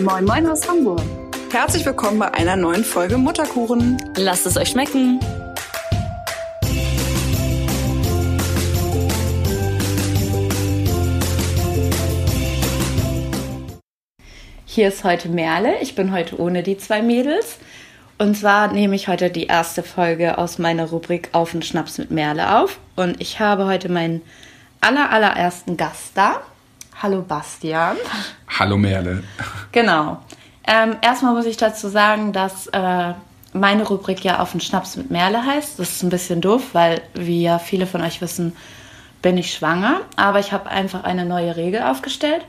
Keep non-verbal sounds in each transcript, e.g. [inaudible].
Moin Moin aus Hamburg. Herzlich willkommen bei einer neuen Folge Mutterkuchen. Lasst es euch schmecken. Hier ist heute Merle. Ich bin heute ohne die zwei Mädels. Und zwar nehme ich heute die erste Folge aus meiner Rubrik Auf den Schnaps mit Merle auf. Und ich habe heute meinen aller, allerersten Gast da. Hallo Bastian. Hallo Merle. Genau. Ähm, erstmal muss ich dazu sagen, dass äh, meine Rubrik ja Auf den Schnaps mit Merle heißt. Das ist ein bisschen doof, weil, wie ja viele von euch wissen, bin ich schwanger. Aber ich habe einfach eine neue Regel aufgestellt.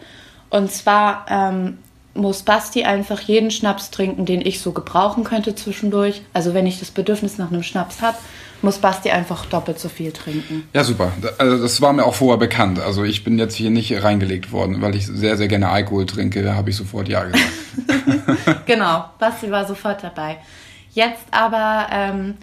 Und zwar ähm, muss Basti einfach jeden Schnaps trinken, den ich so gebrauchen könnte zwischendurch. Also wenn ich das Bedürfnis nach einem Schnaps habe, muss Basti einfach doppelt so viel trinken. Ja, super. Also das war mir auch vorher bekannt. Also ich bin jetzt hier nicht reingelegt worden, weil ich sehr, sehr gerne Alkohol trinke, habe ich sofort Ja gesagt. [laughs] genau, Basti war sofort dabei. Jetzt aber ähm,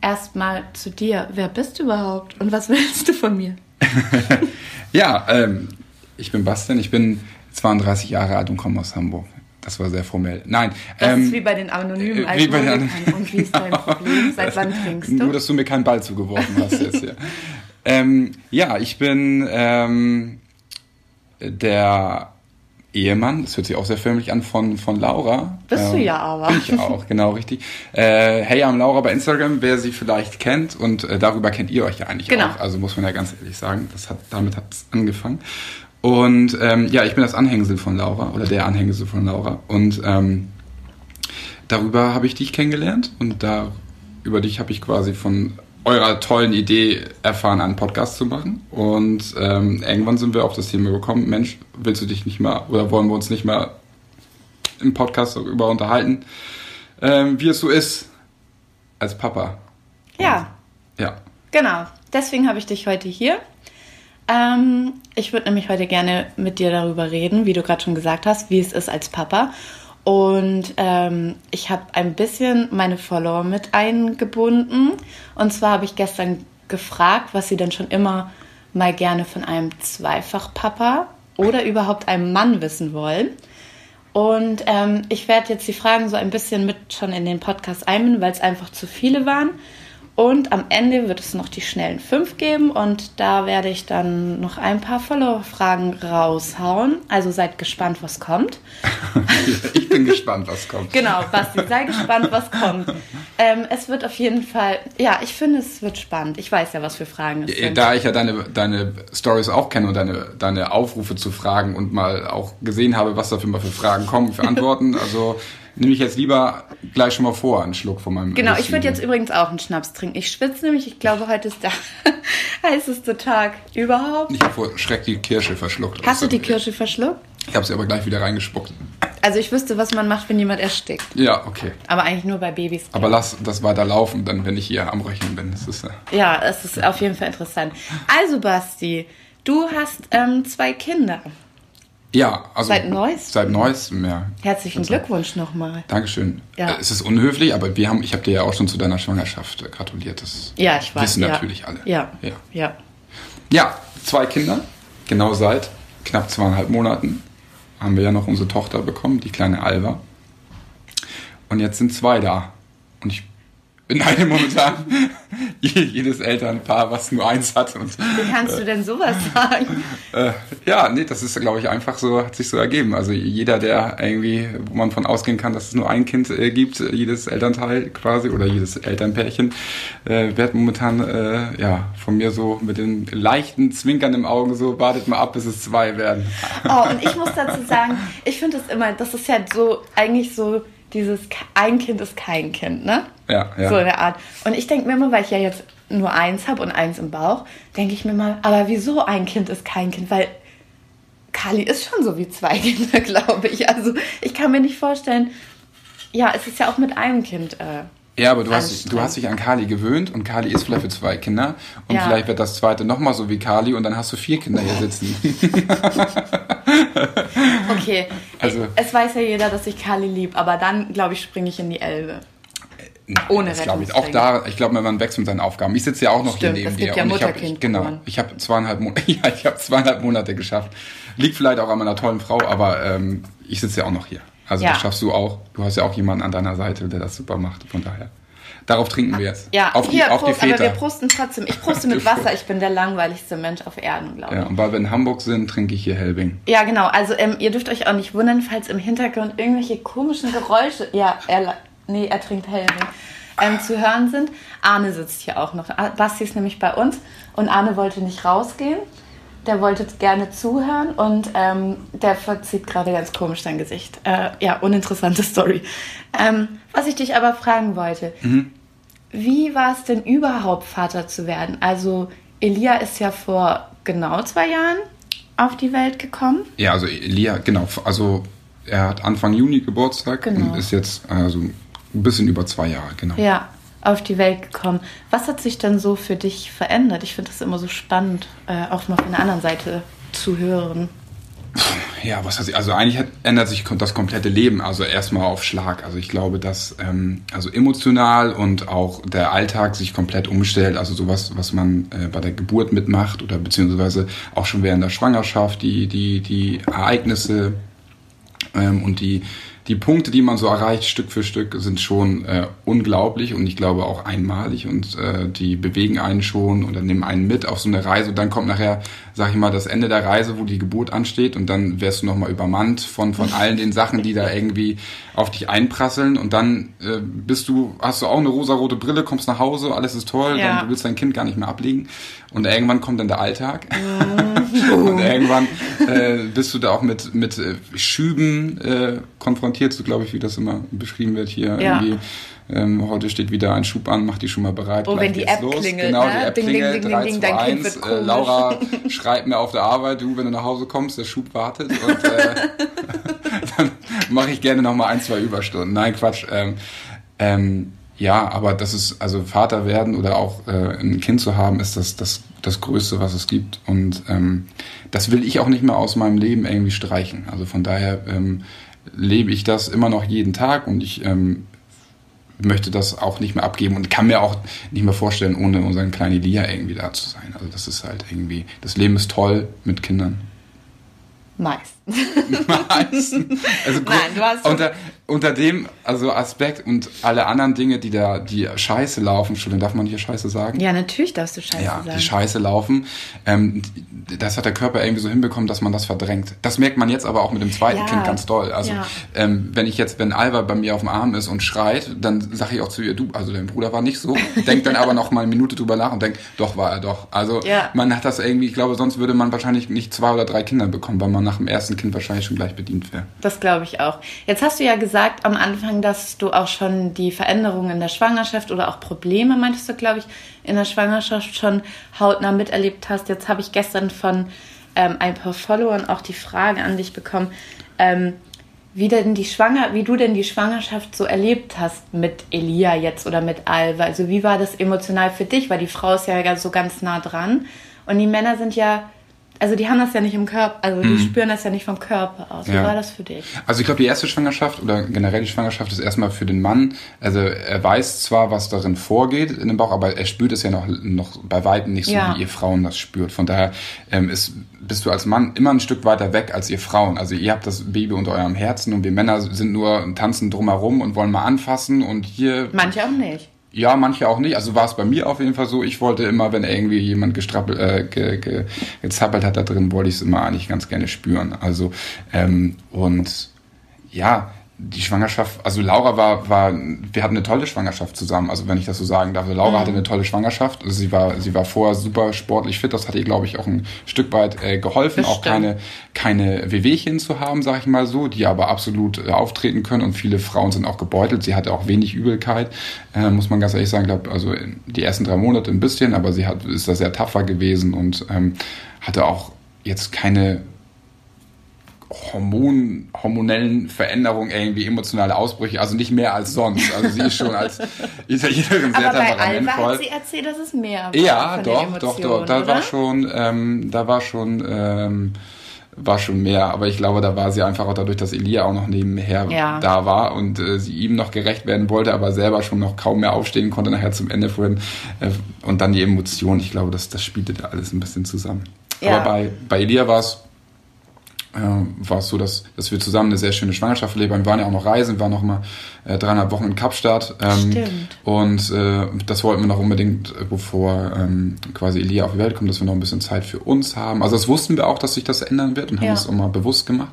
erstmal zu dir. Wer bist du überhaupt und was [laughs] willst du von mir? [laughs] ja, ähm, ich bin Bastian, ich bin 32 Jahre alt und komme aus Hamburg. Das war sehr formell. Nein. Das ähm, ist wie bei den anonymen äh, wie bei den Und wie ist dein Problem? Seit wann [laughs] trinkst du? Nur, dass du mir keinen Ball zugeworfen hast jetzt hier. ähm, ja, ich bin ähm, der Ehemann, das hört sich auch sehr förmlich an, von, von Laura. Bist ähm, du ja aber. Bin ich auch, genau, richtig. Äh, hey, am Laura bei Instagram, wer sie vielleicht kennt und äh, darüber kennt ihr euch ja eigentlich genau. auch. Also muss man ja ganz ehrlich sagen, das hat, damit hat es angefangen. Und ähm, ja, ich bin das Anhängsel von Laura oder der Anhängsel von Laura. Und ähm, darüber habe ich dich kennengelernt und da über dich habe ich quasi von eurer tollen Idee erfahren, einen Podcast zu machen. Und ähm, irgendwann sind wir auf das Thema gekommen, Mensch, willst du dich nicht mal oder wollen wir uns nicht mal im Podcast darüber unterhalten, ähm, wie es so ist als Papa. Ja. Und, ja. Genau. Deswegen habe ich dich heute hier. Ähm, ich würde nämlich heute gerne mit dir darüber reden, wie du gerade schon gesagt hast, wie es ist als Papa. Und ähm, ich habe ein bisschen meine Follower mit eingebunden. Und zwar habe ich gestern gefragt, was sie denn schon immer mal gerne von einem Zweifachpapa oder überhaupt einem Mann wissen wollen. Und ähm, ich werde jetzt die Fragen so ein bisschen mit schon in den Podcast einbinden, weil es einfach zu viele waren. Und am Ende wird es noch die schnellen fünf geben und da werde ich dann noch ein paar Follower-Fragen raushauen. Also seid gespannt, was kommt. [laughs] ich bin gespannt, was kommt. Genau, Basti, sei [laughs] gespannt, was kommt. Ähm, es wird auf jeden Fall, ja, ich finde, es wird spannend. Ich weiß ja, was für Fragen es sind. Da ich ja deine, deine Stories auch kenne und deine, deine Aufrufe zu Fragen und mal auch gesehen habe, was da für, für Fragen kommen, für Antworten, [laughs] also nehme ich jetzt lieber gleich schon mal vor, einen Schluck von meinem. Genau, ich würde jetzt übrigens auch einen Schnaps trinken. Ich schwitze nämlich, ich glaube, heute ist der [laughs] heißeste Tag überhaupt. Ich habe vor Schreck die Kirsche verschluckt. Hast du die Kirsche verschluckt? Ich habe sie aber gleich wieder reingespuckt. Also ich wüsste, was man macht, wenn jemand erstickt. Ja, okay. Aber eigentlich nur bei Babys. Aber lass das weiter laufen, dann, wenn ich hier am Rechnen bin. Das ist, äh ja, es ist auf jeden Fall interessant. Also Basti, du hast ähm, zwei Kinder. Ja, also. Seit Neues? Seit Neuestem, ja. Herzlichen Glückwunsch nochmal. Dankeschön. Ja. Es ist unhöflich, aber wir haben, ich habe dir ja auch schon zu deiner Schwangerschaft gratuliert. Das ja, ich weiß. wissen ja. natürlich alle. Ja. ja. Ja. Ja, zwei Kinder. Genau seit knapp zweieinhalb Monaten haben wir ja noch unsere Tochter bekommen, die kleine Alva. Und jetzt sind zwei da. Und ich beneide momentan [laughs] jedes Elternpaar, was nur eins hat. Und, Wie kannst äh, du denn sowas sagen? Äh, ja, nee, das ist, glaube ich, einfach so, hat sich so ergeben. Also jeder, der irgendwie, wo man von ausgehen kann, dass es nur ein Kind äh, gibt, jedes Elternteil quasi oder jedes Elternpärchen, äh, wird momentan äh, ja von mir so mit den leichten Zwinkern im Augen so, wartet mal ab, bis es zwei werden. Oh, und ich muss dazu sagen, ich finde das immer, das ist ja so eigentlich so dieses ein Kind ist kein Kind, ne? Ja, ja. So in der Art. Und ich denke mir immer, weil ich ja jetzt nur eins habe und eins im Bauch, denke ich mir mal, aber wieso ein Kind ist kein Kind? Weil Kali ist schon so wie zwei [laughs] Kinder, glaube ich. Also ich kann mir nicht vorstellen, ja, es ist ja auch mit einem Kind. Äh, ja, aber du hast, du hast dich an Kali gewöhnt und Kali ist vielleicht für zwei Kinder und ja. vielleicht wird das zweite nochmal so wie Kali und dann hast du vier Kinder hier sitzen. [laughs] okay, also, es weiß ja jeder, dass ich Kali lieb, aber dann, glaube ich, springe ich in die Elbe. Ohne das glaube ich. Auch da, ich glaube, man wächst mit seinen Aufgaben. Ich sitze ja auch noch Stimmt, hier neben dir. Ja und ich habe genau, ich habe zweieinhalb, [laughs] ja, ich habe zweieinhalb Monate geschafft. Liegt vielleicht auch an meiner tollen Frau, aber ähm, ich sitze ja auch noch hier. Also ja. das schaffst du auch. Du hast ja auch jemanden an deiner Seite, der das super macht. Von daher. Darauf trinken wir jetzt. Ja, auf die, hier, auf Prost, die Väter. aber wir prosten trotzdem. Ich proste mit [laughs] Wasser. Ich bin der langweiligste Mensch auf Erden, glaube ich. Ja, und weil wir in Hamburg sind, trinke ich hier Helbing. Ja, genau. Also ähm, ihr dürft euch auch nicht wundern, falls im Hintergrund irgendwelche komischen Geräusche, ja, er, nee, er trinkt Helbing, ähm, zu hören sind. Arne sitzt hier auch noch. Basti ist nämlich bei uns und Arne wollte nicht rausgehen. Der wollte gerne zuhören und ähm, der verzieht gerade ganz komisch sein Gesicht. Äh, ja, uninteressante Story. Ähm, was ich dich aber fragen wollte, mhm. wie war es denn überhaupt, Vater zu werden? Also Elia ist ja vor genau zwei Jahren auf die Welt gekommen. Ja, also Elia, genau. Also er hat Anfang Juni Geburtstag genau. und ist jetzt also ein bisschen über zwei Jahre, genau. Ja, auf die Welt gekommen. Was hat sich denn so für dich verändert? Ich finde das immer so spannend, äh, auch mal von der anderen Seite zu hören. Ja, was hat sich, also eigentlich hat, ändert sich das komplette Leben, also erstmal auf Schlag. Also ich glaube, dass ähm, also emotional und auch der Alltag sich komplett umstellt. Also sowas, was man äh, bei der Geburt mitmacht oder beziehungsweise auch schon während der Schwangerschaft, die, die, die Ereignisse ähm, und die die Punkte, die man so erreicht, Stück für Stück, sind schon äh, unglaublich und ich glaube auch einmalig und äh, die bewegen einen schon oder nehmen einen mit auf so eine Reise und dann kommt nachher, sag ich mal, das Ende der Reise, wo die Geburt ansteht und dann wirst du nochmal übermannt von, von allen den Sachen, die da irgendwie auf dich einprasseln und dann äh, bist du, hast du auch eine rosarote Brille, kommst nach Hause, alles ist toll, ja. dann, du willst dein Kind gar nicht mehr ablegen und irgendwann kommt dann der Alltag [laughs] und irgendwann äh, bist du da auch mit, mit äh, Schüben äh, konfrontiert, so glaube ich, wie das immer beschrieben wird hier ja. irgendwie. Ähm, heute steht wieder ein Schub an, mach die schon mal bereit. Oh, wenn die App los. klingelt. Genau, ne? die App ding, klingelt. Ding, ding, 3, ding, 2, 1. Äh, Laura [laughs] schreibt mir auf der Arbeit, du, wenn du nach Hause kommst, der Schub wartet. Und äh, [laughs] dann mache ich gerne noch mal ein, zwei Überstunden. Nein, Quatsch. Ähm, ähm, ja, aber das ist, also Vater werden oder auch äh, ein Kind zu haben, ist das, das, das Größte, was es gibt. Und ähm, das will ich auch nicht mehr aus meinem Leben irgendwie streichen. Also von daher ähm, lebe ich das immer noch jeden Tag und ich ähm, möchte das auch nicht mehr abgeben und kann mir auch nicht mehr vorstellen, ohne unseren kleinen Elia irgendwie da zu sein. Also das ist halt irgendwie, das Leben ist toll mit Kindern. Meist. [laughs] Meistens. Also Nein, du hast unter, unter dem also Aspekt und alle anderen Dinge, die da, die Scheiße laufen, Entschuldigung, darf man hier Scheiße sagen? Ja, natürlich darfst du Scheiße ja, sagen. Ja, die Scheiße laufen, ähm, das hat der Körper irgendwie so hinbekommen, dass man das verdrängt. Das merkt man jetzt aber auch mit dem zweiten ja. Kind ganz doll. Also ja. ähm, wenn ich jetzt, wenn Alba bei mir auf dem Arm ist und schreit, dann sage ich auch zu ihr, du, also dein Bruder war nicht so. [laughs] Denkt dann aber noch mal eine Minute drüber nach und denkt, doch war er doch. Also man hat das irgendwie, ich glaube, sonst würde man wahrscheinlich nicht zwei oder drei Kinder bekommen, weil man nach dem ersten Kind wahrscheinlich schon gleich bedient wäre. Das glaube ich auch. Jetzt hast du ja gesagt am Anfang, dass du auch schon die Veränderungen in der Schwangerschaft oder auch Probleme, meintest du, glaube ich, in der Schwangerschaft schon hautnah miterlebt hast. Jetzt habe ich gestern von ähm, ein paar Followern auch die Frage an dich bekommen, ähm, wie denn die Schwanger, wie du denn die Schwangerschaft so erlebt hast mit Elia jetzt oder mit Alva. Also wie war das emotional für dich? Weil die Frau ist ja so ganz nah dran und die Männer sind ja also die haben das ja nicht im Körper, also die mhm. spüren das ja nicht vom Körper aus. Wie ja. war das für dich? Also ich glaube, die erste Schwangerschaft oder generell die Schwangerschaft ist erstmal für den Mann, also er weiß zwar, was darin vorgeht in dem Bauch, aber er spürt es ja noch, noch bei Weitem nicht so, ja. wie ihr Frauen das spürt. Von daher ähm, ist, bist du als Mann immer ein Stück weiter weg als ihr Frauen. Also ihr habt das Baby unter eurem Herzen und wir Männer sind nur tanzen drumherum und wollen mal anfassen und hier... Manche auch nicht. Ja, manche auch nicht. Also war es bei mir auf jeden Fall so. Ich wollte immer, wenn irgendwie jemand gestrappelt, äh, ge, ge, gezappelt hat da drin, wollte ich es immer eigentlich ganz gerne spüren. Also ähm, und ja, die Schwangerschaft, also Laura war, war, wir hatten eine tolle Schwangerschaft zusammen, also wenn ich das so sagen darf. Also Laura mhm. hatte eine tolle Schwangerschaft. Also sie war, sie war vorher super sportlich fit. Das hat ihr, glaube ich, auch ein Stück weit äh, geholfen, auch keine, keine Wehwehchen zu haben, sag ich mal so, die aber absolut äh, auftreten können. Und viele Frauen sind auch gebeutelt. Sie hatte auch wenig Übelkeit, äh, muss man ganz ehrlich sagen. Ich glaube, also die ersten drei Monate ein bisschen, aber sie hat, ist da sehr tapfer gewesen und ähm, hatte auch jetzt keine Hormon, hormonellen Veränderungen, irgendwie emotionale Ausbrüche, also nicht mehr als sonst. Also sie ist schon als [laughs] Italienerin sehr Aber temperamentvoll. Bei Alba hat sie erzählt, dass es mehr war. Ja, doch, doch, doch. Da oder? war schon, ähm, da war schon, ähm, war schon mehr. Aber ich glaube, da war sie einfach auch dadurch, dass Elia auch noch nebenher ja. da war und äh, sie ihm noch gerecht werden wollte, aber selber schon noch kaum mehr aufstehen konnte nachher zum Ende vor ihm. Äh, und dann die Emotionen. Ich glaube, das, das spielte da alles ein bisschen zusammen. Ja. Aber bei, bei Elia war es äh, war es so, dass, dass wir zusammen eine sehr schöne Schwangerschaft erleben. Wir waren ja auch noch reisen, wir waren noch mal äh, dreieinhalb Wochen in Kapstadt. Ähm, Stimmt. Und äh, das wollten wir noch unbedingt, äh, bevor ähm, quasi Elia auf die Welt kommt, dass wir noch ein bisschen Zeit für uns haben. Also das wussten wir auch, dass sich das ändern wird und haben ja. das auch mal bewusst gemacht.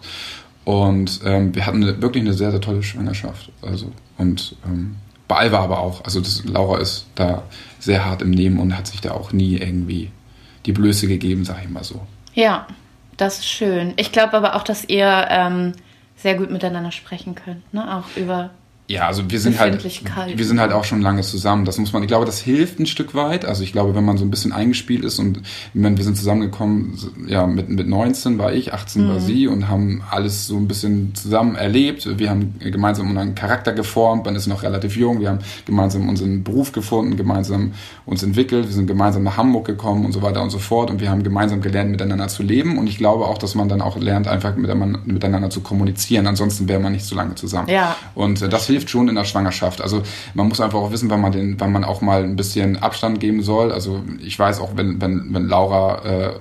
Und ähm, wir hatten eine, wirklich eine sehr, sehr tolle Schwangerschaft. Also und ähm, bei Alva aber auch. Also das, Laura ist da sehr hart im Nehmen und hat sich da auch nie irgendwie die Blöße gegeben, sag ich mal so. Ja, das ist schön. Ich glaube aber auch, dass ihr ähm, sehr gut miteinander sprechen könnt, ne? Auch über ja, also wir sind halt, wir sind halt auch schon lange zusammen. Das muss man, ich glaube, das hilft ein Stück weit. Also ich glaube, wenn man so ein bisschen eingespielt ist und meine, wir sind zusammengekommen, ja, mit, mit 19 war ich, 18 mhm. war sie und haben alles so ein bisschen zusammen erlebt. Wir haben gemeinsam unseren Charakter geformt, man ist noch relativ jung, wir haben gemeinsam unseren Beruf gefunden, gemeinsam uns entwickelt, wir sind gemeinsam nach Hamburg gekommen und so weiter und so fort und wir haben gemeinsam gelernt, miteinander zu leben und ich glaube auch, dass man dann auch lernt, einfach miteinander zu kommunizieren. Ansonsten wäre man nicht so lange zusammen. Ja. Und äh, das hilft hilft schon in der Schwangerschaft. Also man muss einfach auch wissen, wann man den, wann man auch mal ein bisschen Abstand geben soll. Also ich weiß auch, wenn, wenn, wenn Laura äh,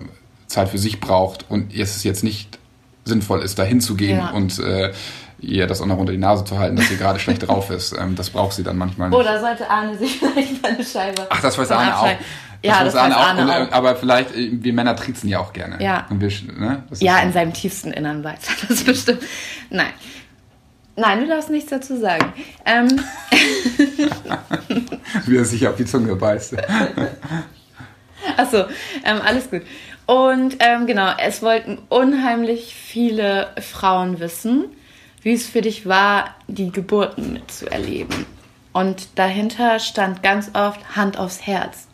Zeit für sich braucht und es jetzt nicht sinnvoll ist, da hinzugehen ja. und äh, ihr das auch noch unter die Nase zu halten, dass sie gerade schlecht drauf [laughs] ist. Ähm, das braucht sie dann manchmal nicht. Oder sollte Arne sich [laughs] vielleicht mal eine Scheibe. Ach, das weiß Arne auch. Das ja, das weiß Arne, auch, auch. Aber vielleicht, äh, wir Männer triezen ja auch gerne. Ja. Wir, ne? ja, in seinem tiefsten Innern weiß er das [laughs] bestimmt. Nein. Nein, du darfst nichts dazu sagen. Ähm. [laughs] Wie er sich auf die Zunge beißt. Achso, ähm, alles gut. Und ähm, genau, es wollten unheimlich viele Frauen wissen, wie es für dich war, die Geburten mitzuerleben. Und dahinter stand ganz oft Hand aufs Herz.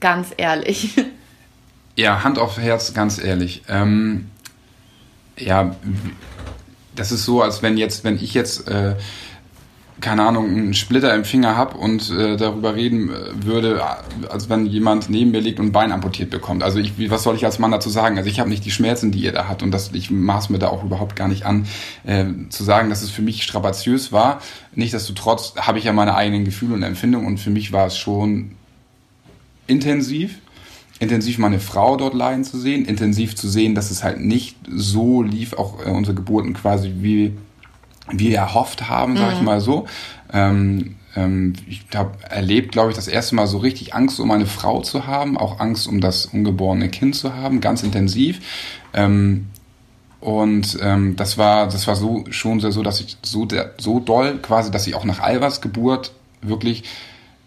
Ganz ehrlich. Ja, Hand aufs Herz, ganz ehrlich. Ähm, ja, das ist so, als wenn jetzt, wenn ich jetzt, äh, keine Ahnung, einen Splitter im Finger habe und äh, darüber reden äh, würde, als wenn jemand neben mir liegt und ein Bein amputiert bekommt. Also ich, was soll ich als Mann dazu sagen? Also ich habe nicht die Schmerzen, die ihr da hat und das, ich maß mir da auch überhaupt gar nicht an, äh, zu sagen, dass es für mich strapaziös war. Nichtsdestotrotz habe ich ja meine eigenen Gefühle und Empfindungen und für mich war es schon intensiv intensiv meine Frau dort leiden zu sehen, intensiv zu sehen, dass es halt nicht so lief, auch äh, unsere Geburten quasi wie wir erhofft haben, sag mhm. ich mal so. Ähm, ähm, ich habe erlebt, glaube ich, das erste Mal so richtig Angst um meine Frau zu haben, auch Angst um das ungeborene Kind zu haben, ganz intensiv. Ähm, und ähm, das war, das war so schon sehr so, dass ich so so doll quasi, dass ich auch nach Alvas Geburt wirklich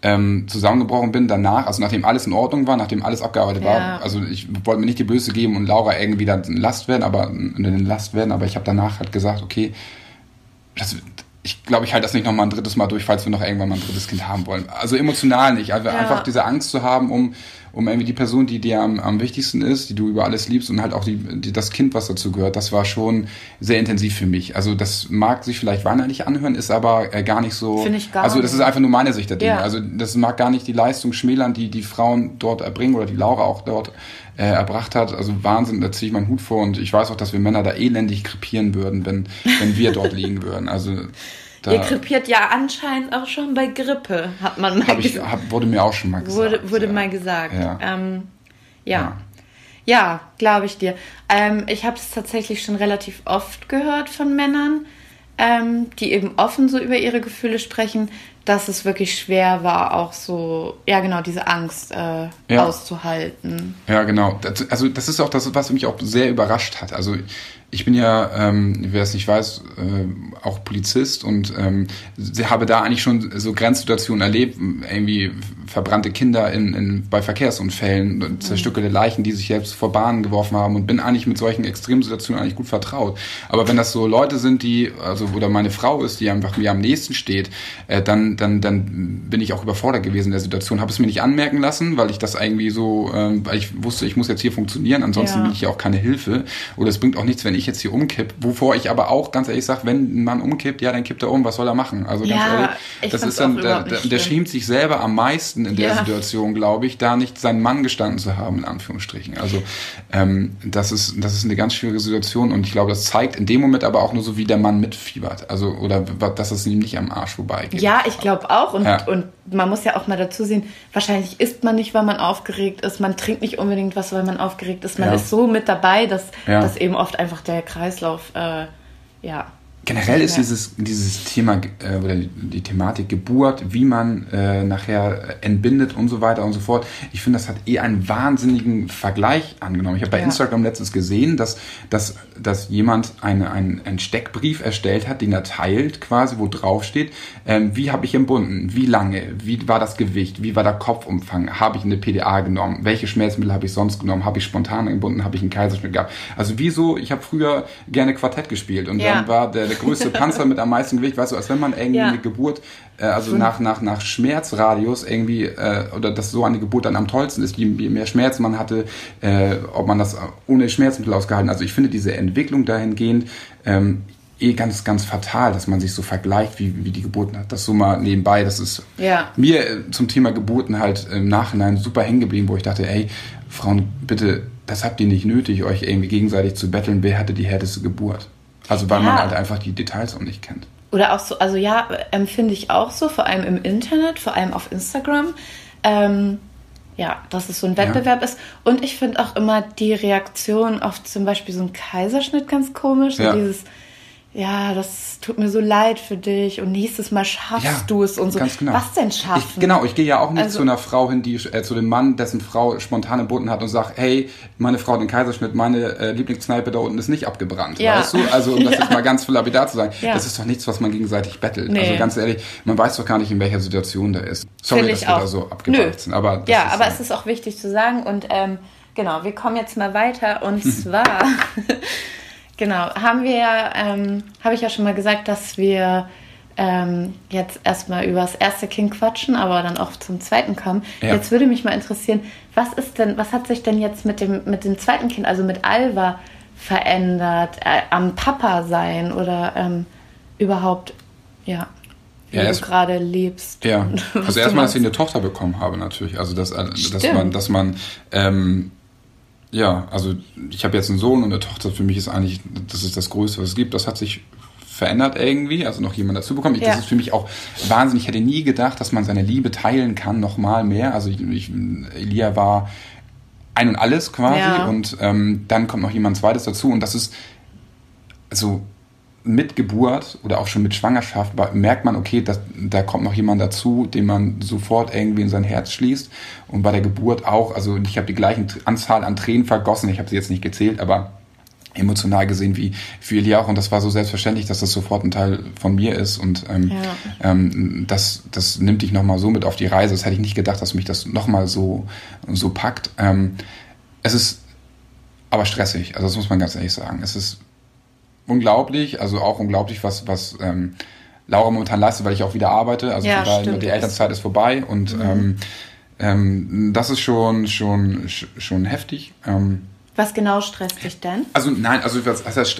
ähm, zusammengebrochen bin danach, also nachdem alles in Ordnung war, nachdem alles abgearbeitet ja. war. Also ich wollte mir nicht die Böse geben und Laura irgendwie dann Last werden, aber eine Last werden, aber ich habe danach halt gesagt, okay, das, ich glaube, ich halte das nicht nochmal ein drittes Mal durch, falls wir noch irgendwann mal ein drittes Kind haben wollen. Also emotional nicht, also ja. einfach diese Angst zu haben, um um irgendwie die Person, die dir am, am wichtigsten ist, die du über alles liebst und halt auch die, die, das Kind, was dazu gehört, das war schon sehr intensiv für mich. Also das mag sich vielleicht weinerlich anhören, ist aber äh, gar nicht so. Finde ich gar Also das ist einfach nur meine Sicht der Dinge. Ja. Also das mag gar nicht die Leistung schmälern, die die Frauen dort erbringen oder die Laura auch dort äh, erbracht hat. Also Wahnsinn, da ziehe ich meinen Hut vor und ich weiß auch, dass wir Männer da elendig krepieren würden, wenn, wenn wir dort [laughs] liegen würden. Also da Ihr krepiert ja anscheinend auch schon bei Grippe, hat man mal gesagt. Hab, wurde mir auch schon mal gesagt. Wurde, wurde ja. mal gesagt. Ja, ähm, ja. ja. ja glaube ich dir. Ähm, ich habe es tatsächlich schon relativ oft gehört von Männern, ähm, die eben offen so über ihre Gefühle sprechen, dass es wirklich schwer war, auch so, ja genau, diese Angst äh, ja. auszuhalten. Ja, genau. Also das ist auch das, was mich auch sehr überrascht hat. Also ich bin ja, ähm, wer es nicht weiß, äh, auch Polizist und ähm, habe da eigentlich schon so Grenzsituationen erlebt, irgendwie verbrannte Kinder in, in, bei Verkehrsunfällen, mhm. zerstückelte Leichen, die sich selbst vor Bahnen geworfen haben und bin eigentlich mit solchen Extremsituationen eigentlich gut vertraut. Aber wenn das so Leute sind, die, also oder meine Frau ist, die einfach mir am nächsten steht, äh, dann, dann, dann bin ich auch überfordert gewesen in der Situation. Habe es mir nicht anmerken lassen, weil ich das irgendwie so, äh, weil ich wusste, ich muss jetzt hier funktionieren, ansonsten ja. bin ich ja auch keine Hilfe. Oder es bringt auch nichts, wenn ich jetzt hier umkipp. Wovor ich aber auch ganz ehrlich sage, wenn ein Mann umkippt, ja, dann kippt er um, was soll er machen? Also ganz ja, ehrlich, das ist dann, der, der, der schämt sich selber am meisten in der ja. Situation, glaube ich, da nicht seinen Mann gestanden zu haben, in Anführungsstrichen. Also ähm, das ist das ist eine ganz schwierige Situation und ich glaube, das zeigt in dem Moment aber auch nur so, wie der Mann mitfiebert. Also oder dass es ihm nicht am Arsch vorbeigeht. Ja, ich glaube auch. Und, ja. und man muss ja auch mal dazu sehen, wahrscheinlich isst man nicht, weil man aufgeregt ist. Man trinkt nicht unbedingt was, weil man aufgeregt ist. Man ja. ist so mit dabei, dass, ja. dass eben oft einfach der Kreislauf, äh, ja, Generell ist dieses, dieses Thema äh, oder die Thematik Geburt, wie man äh, nachher entbindet und so weiter und so fort. Ich finde, das hat eh einen wahnsinnigen Vergleich angenommen. Ich habe bei ja. Instagram letztens gesehen, dass, dass, dass jemand eine, einen, einen Steckbrief erstellt hat, den er teilt, quasi, wo drauf steht, ähm, wie habe ich entbunden, wie lange, wie war das Gewicht, wie war der Kopfumfang, habe ich eine PDA genommen, welche Schmerzmittel habe ich sonst genommen, habe ich spontan entbunden, habe ich einen Kaiserschnitt gehabt. Also wieso, ich habe früher gerne Quartett gespielt und ja. dann war der, der größte Panzer mit am meisten Gewicht, weißt du, als wenn man irgendwie ja. eine Geburt, äh, also nach, nach, nach Schmerzradius irgendwie, äh, oder dass so eine Geburt dann am tollsten ist, je, je mehr Schmerz man hatte, äh, ob man das ohne Schmerzmittel ausgehalten. Also ich finde diese Entwicklung dahingehend, ähm, eh ganz, ganz fatal, dass man sich so vergleicht, wie, wie die Geburten hat. Das so mal nebenbei, das ist ja. mir äh, zum Thema Geburten halt im Nachhinein super hängen geblieben, wo ich dachte, ey, Frauen, bitte, das habt ihr nicht nötig, euch irgendwie gegenseitig zu betteln, wer hatte die härteste Geburt. Also weil ja. man halt einfach die Details auch nicht kennt. Oder auch so, also ja, empfinde ich auch so, vor allem im Internet, vor allem auf Instagram. Ähm, ja, dass es so ein Wettbewerb ja. ist. Und ich finde auch immer die Reaktion auf zum Beispiel so einen Kaiserschnitt ganz komisch. So ja. dieses, ja, das tut mir so leid für dich und nächstes Mal schaffst ja, du es und so. Ganz genau. Was denn schaffen? Ich, genau, ich gehe ja auch nicht also, zu einer Frau hin, die äh, zu dem Mann, dessen Frau spontane Boten hat und sagt, hey, meine Frau hat den Kaiserschnitt, meine äh, Lieblingskneipe da unten ist nicht abgebrannt, ja. weißt du? Also um das [laughs] ja. jetzt mal ganz lapidar zu sagen, das ist doch nichts, was man gegenseitig bettelt. Nee. Also ganz ehrlich, man weiß doch gar nicht, in welcher Situation der ist. Sorry, dass wir auch. da so abgebracht sind, aber ja, aber so. es ist auch wichtig zu sagen und ähm, genau, wir kommen jetzt mal weiter und [laughs] zwar Genau, haben wir ja, ähm, habe ich ja schon mal gesagt, dass wir ähm, jetzt erstmal über das erste Kind quatschen, aber dann auch zum zweiten kommen. Ja. Jetzt würde mich mal interessieren, was ist denn, was hat sich denn jetzt mit dem, mit dem zweiten Kind, also mit Alva, verändert? Äh, am Papa sein oder ähm, überhaupt, ja, wie ja, du gerade lebst. Ja, [laughs] also erstmal, dass ich eine Tochter bekommen habe natürlich. Also dass, äh, dass man, dass man ähm, ja, also ich habe jetzt einen Sohn und eine Tochter. Für mich ist eigentlich, das ist das Größte, was es gibt. Das hat sich verändert irgendwie, also noch jemand dazu bekommen. Ja. Das ist für mich auch wahnsinnig. Ich hätte nie gedacht, dass man seine Liebe teilen kann, noch mal mehr. Also ich, ich, Elia war ein und alles quasi ja. und ähm, dann kommt noch jemand zweites dazu und das ist also mit Geburt oder auch schon mit Schwangerschaft merkt man, okay, dass, da kommt noch jemand dazu, den man sofort irgendwie in sein Herz schließt. Und bei der Geburt auch, also ich habe die gleiche Anzahl an Tränen vergossen, ich habe sie jetzt nicht gezählt, aber emotional gesehen wie für Elia auch. Und das war so selbstverständlich, dass das sofort ein Teil von mir ist. Und ähm, ja. ähm, das, das nimmt dich nochmal so mit auf die Reise. Das hätte ich nicht gedacht, dass mich das nochmal so, so packt. Ähm, es ist aber stressig, also das muss man ganz ehrlich sagen. Es ist unglaublich, also auch unglaublich, was, was ähm, Laura momentan leistet, weil ich auch wieder arbeite. Also ja, die Elternzeit ist vorbei und mhm. ähm, ähm, das ist schon, schon, schon heftig. Ähm, was genau stresst dich denn? Also nein, also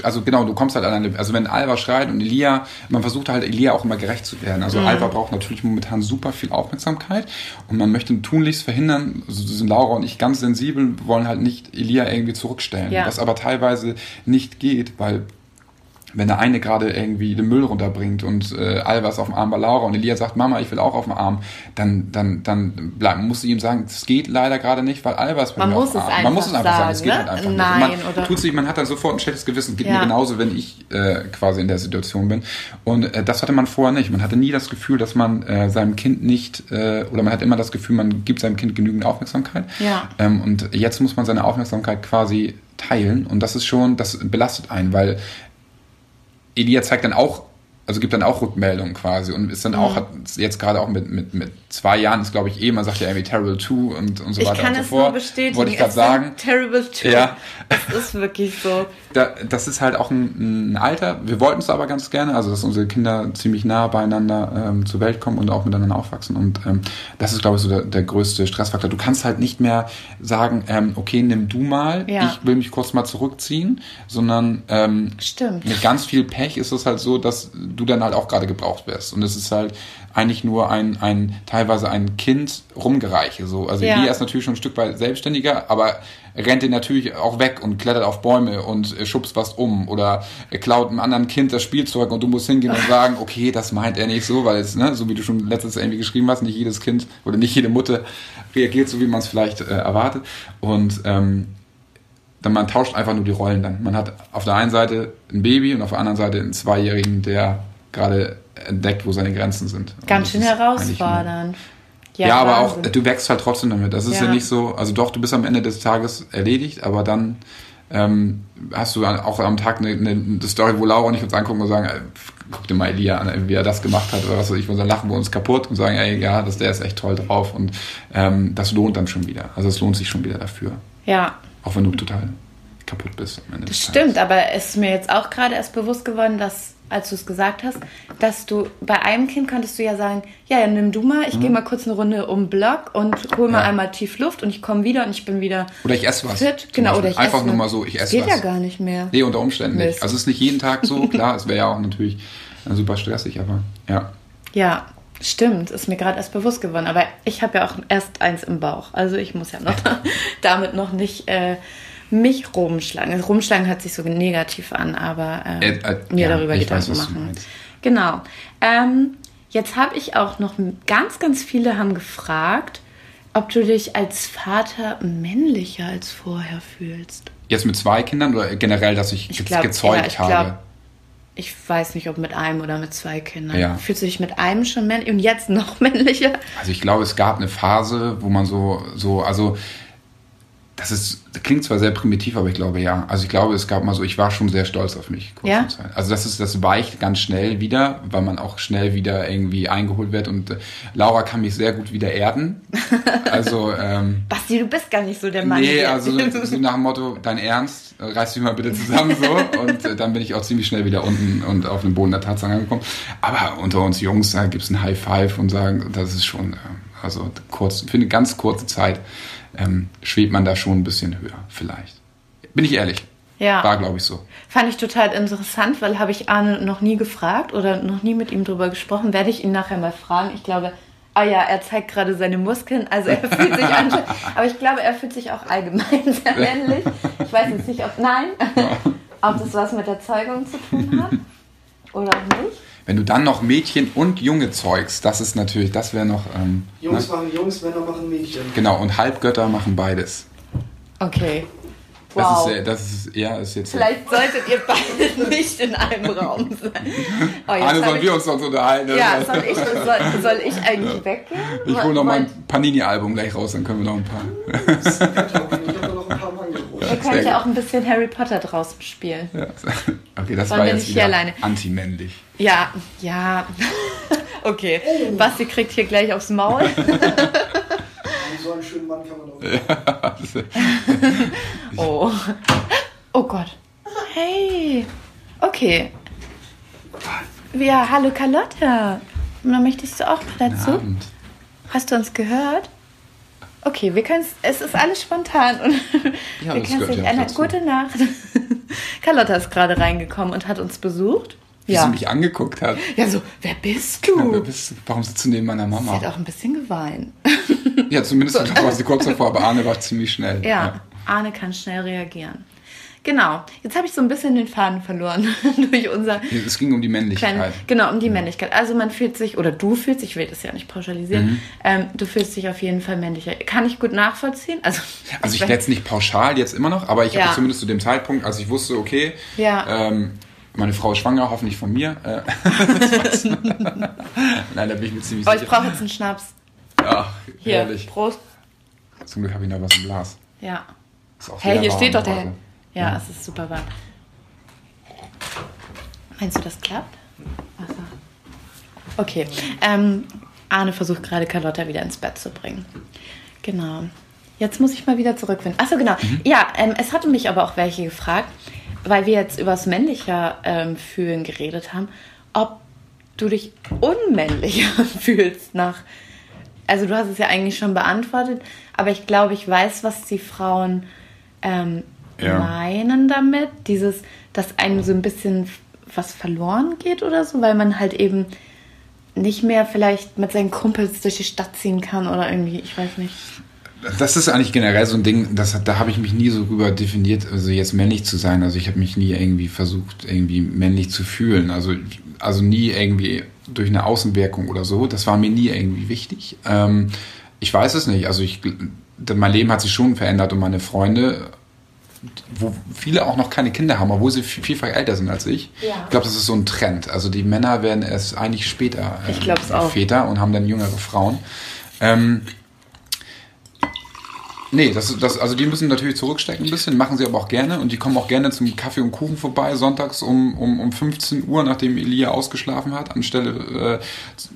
also genau, du kommst halt an eine, also wenn Alva schreit und Elia, man versucht halt Elia auch immer gerecht zu werden. Also mhm. Alva braucht natürlich momentan super viel Aufmerksamkeit und man möchte tunlichst verhindern, also sind Laura und ich ganz sensibel, wollen halt nicht Elia irgendwie zurückstellen, ja. was aber teilweise nicht geht, weil wenn der eine gerade irgendwie den Müll runterbringt und äh, Alva ist auf dem Arm bei Laura und Elia sagt, Mama, ich will auch auf dem Arm, dann, dann, dann bleib, muss sie ihm sagen, es geht leider gerade nicht, weil Alva ist bei man mir muss auf dem Arm. Man muss es einfach sagen, es geht ne? halt einfach Nein, nicht. man, oder tut sich, man hat dann sofort ein schlechtes Gewissen, geht ja. mir genauso, wenn ich äh, quasi in der Situation bin. Und äh, das hatte man vorher nicht. Man hatte nie das Gefühl, dass man äh, seinem Kind nicht, äh, oder man hat immer das Gefühl, man gibt seinem Kind genügend Aufmerksamkeit. Ja. Ähm, und jetzt muss man seine Aufmerksamkeit quasi teilen und das ist schon, das belastet einen, weil Elia zeigt dann auch, also gibt dann auch Rückmeldungen quasi und ist dann mhm. auch, hat jetzt gerade auch mit, mit, mit zwei Jahren ist, glaube ich, eh, man sagt ja irgendwie Terrible 2 und, und so weiter und so fort. Nur bestätigen. Wollte ich gerade sagen. Terrible 2. Ja. Das ist wirklich so. [laughs] Da, das ist halt auch ein, ein Alter. Wir wollten es aber ganz gerne, also dass unsere Kinder ziemlich nah beieinander ähm, zur Welt kommen und auch miteinander aufwachsen. Und ähm, das ist, glaube ich, so der, der größte Stressfaktor. Du kannst halt nicht mehr sagen, ähm, okay, nimm du mal, ja. ich will mich kurz mal zurückziehen, sondern ähm, Stimmt. mit ganz viel Pech ist es halt so, dass du dann halt auch gerade gebraucht wirst. Und es ist halt eigentlich nur ein, ein teilweise ein Kind rumgereiche. So. Also ja. Elia ist natürlich schon ein Stück weit selbstständiger, aber rennt den natürlich auch weg und klettert auf Bäume und äh, schubst was um oder äh, klaut einem anderen Kind das Spielzeug und du musst hingehen und sagen, [laughs] okay, das meint er nicht so, weil es, ne, so wie du schon letztes Jahr irgendwie geschrieben hast, nicht jedes Kind oder nicht jede Mutter reagiert so, wie man es vielleicht äh, erwartet. Und ähm, dann man tauscht einfach nur die Rollen dann. Man hat auf der einen Seite ein Baby und auf der anderen Seite einen Zweijährigen, der gerade entdeckt, wo seine Grenzen sind. Ganz schön herausfordernd. Ja, ja aber auch, du wächst halt trotzdem damit. Das ist ja. ja. nicht so, also doch, du bist am Ende des Tages erledigt, aber dann ähm, hast du auch am Tag eine, eine, Story, wo Laura und ich uns angucken und sagen, ey, guck dir mal Elia an, wie er das gemacht hat oder was weiß ich, und dann lachen wir uns kaputt und sagen, ey, ja, das, der ist echt toll drauf und ähm, das lohnt dann schon wieder. Also es lohnt sich schon wieder dafür. Ja. Auch wenn du total kaputt bist am Ende. Das stimmt, aber es ist mir jetzt auch gerade erst bewusst geworden, dass als du es gesagt hast, dass du bei einem Kind könntest du ja sagen, ja, ja nimm du mal, ich mhm. gehe mal kurz eine Runde um den Block und hol mal ja. einmal tief Luft und ich komme wieder und ich bin wieder Oder ich esse was. Fit. Genau, oder ich Einfach nur mal so, ich esse geht was. Geht ja gar nicht mehr. Nee, unter Umständen Mist. nicht. Also es ist nicht jeden Tag so, [laughs] klar, es wäre ja auch natürlich super stressig, aber ja. Ja, Stimmt, ist mir gerade erst bewusst geworden. Aber ich habe ja auch erst eins im Bauch. Also ich muss ja noch [laughs] [laughs] damit noch nicht äh, mich rumschlagen. Also rumschlagen hört sich so negativ an, aber äh, äh, äh, mir ja, darüber Gedanken weiß, machen. Genau. Ähm, jetzt habe ich auch noch ganz, ganz viele haben gefragt, ob du dich als Vater männlicher als vorher fühlst. Jetzt mit zwei Kindern oder generell, dass ich, ich glaub, gezeugt ja, ich habe? Glaub, ich weiß nicht, ob mit einem oder mit zwei Kindern. Ja. Fühlst du dich mit einem schon männlich und jetzt noch [laughs] männlicher? Also ich glaube, es gab eine Phase, wo man so, so, also das ist, das klingt zwar sehr primitiv, aber ich glaube ja. Also ich glaube, es gab mal so, ich war schon sehr stolz auf mich. Ja? Zeit. Also das ist, das weicht ganz schnell wieder, weil man auch schnell wieder irgendwie eingeholt wird und äh, Laura kann mich sehr gut wieder erden. [laughs] Also, ähm, Basti, du bist gar nicht so der Mann. Nee, also so nach dem Motto, dein Ernst, reiß dich mal bitte zusammen so und äh, dann bin ich auch ziemlich schnell wieder unten und auf dem Boden der Tatsache angekommen. Aber unter uns Jungs, da gibt's ein High Five und sagen, das ist schon, äh, also kurz, für eine ganz kurze Zeit ähm, schwebt man da schon ein bisschen höher, vielleicht. Bin ich ehrlich. Ja. War, glaube ich, so. Fand ich total interessant, weil habe ich Arne noch nie gefragt oder noch nie mit ihm drüber gesprochen. Werde ich ihn nachher mal fragen. Ich glaube, ah ja, er zeigt gerade seine Muskeln, also er fühlt sich [laughs] anscheinend, aber ich glaube, er fühlt sich auch allgemein [laughs] sehr männlich. Ich weiß jetzt nicht, ob, nein, [laughs] ob das was mit der Zeugung zu tun hat oder auch nicht. Wenn du dann noch Mädchen und Junge zeugst, das ist natürlich, das wäre noch. Ähm, Jungs ne? machen Jungs, Männer machen Mädchen. Genau, und Halbgötter machen beides. Okay. Wow. Das ist, das ist, ja, ist jetzt. Vielleicht solltet ihr beide [laughs] nicht in einem Raum sein. Oh, Anne, sollen wir uns sonst unterhalten? Ja, soll ich, soll, soll ich eigentlich weggehen? Ich hole noch mein Panini-Album gleich raus, dann können wir noch ein paar. ich habe noch ein paar Angebote. Ihr könnt ja auch ein bisschen Harry Potter draußen spielen. Ja. [laughs] Okay, das Wollen war jetzt wieder anti-männlich. Ja, ja. [laughs] Okay, oh. Basti kriegt hier gleich aufs Maul. [laughs] so einen schönen Mann kann man auch. Oh. Oh Gott. Hey. Okay. Ja, hallo Carlotta. Möchtest du auch dazu? Hast du uns gehört? Okay, wir können es ist alles spontan und [laughs] ja, wir können es nicht ändern. Gute Nacht. [laughs] Carlotta ist gerade reingekommen und hat uns besucht. Wie ja. sie mich angeguckt hat. Ja, so, wer bist du? Genau, wer bist du? Warum sitzt du neben meiner Mama? Sie hat auch ein bisschen geweint. Ja, zumindest [laughs] so. war sie kurz davor, aber Arne war ziemlich schnell. Ja, ja, Arne kann schnell reagieren. Genau, jetzt habe ich so ein bisschen den Faden verloren [laughs] durch unser. Es ging um die Männlichkeit. Kleine, genau, um die ja. Männlichkeit. Also man fühlt sich, oder du fühlst dich, ich will das ja nicht pauschalisieren, mhm. ähm, du fühlst dich auf jeden Fall männlicher. Kann ich gut nachvollziehen? Also, [laughs] also ich jetzt nicht pauschal jetzt immer noch, aber ich ja. habe zumindest zu dem Zeitpunkt, als ich wusste, okay, ja. ähm, meine Frau ist schwanger, hoffentlich von mir. Äh, [laughs] Nein, da bin ich mir ziemlich oh, sicher. ich brauche jetzt einen Schnaps. Ach, Hier, ehrlich. Prost. Zum Glück habe ich noch was im Glas. Ja. Hey, hier steht doch der. Ja, ja, es ist super warm. Meinst du, das klappt? Wasser. Okay. Ähm, Arne versucht gerade Carlotta wieder ins Bett zu bringen. Genau. Jetzt muss ich mal wieder zurückfinden. Achso, genau. Mhm. Ja, ähm, es hatte mich aber auch welche gefragt, weil wir jetzt über das männliche ähm, Fühlen geredet haben, ob du dich unmännlicher [laughs] fühlst nach. Also du hast es ja eigentlich schon beantwortet, aber ich glaube, ich weiß, was die Frauen ähm, ja. meinen damit. Dieses, dass einem so ein bisschen was verloren geht oder so, weil man halt eben nicht mehr vielleicht mit seinen Kumpels durch die Stadt ziehen kann oder irgendwie, ich weiß nicht. Das ist eigentlich generell so ein Ding, das, da habe ich mich nie so rüber definiert, also jetzt männlich zu sein. Also ich habe mich nie irgendwie versucht, irgendwie männlich zu fühlen. Also, also nie irgendwie durch eine Außenwirkung oder so. Das war mir nie irgendwie wichtig. Ähm, ich weiß es nicht. Also ich, mein Leben hat sich schon verändert und meine Freunde, wo viele auch noch keine Kinder haben, obwohl sie vielfach älter sind als ich. Ja. Ich glaube, das ist so ein Trend. Also die Männer werden erst eigentlich später äh, Väter und haben dann jüngere Frauen. Ähm, Nee, das, das, also die müssen natürlich zurückstecken ein bisschen, machen sie aber auch gerne und die kommen auch gerne zum Kaffee und Kuchen vorbei, sonntags um, um, um 15 Uhr, nachdem Elia ausgeschlafen hat, anstelle äh,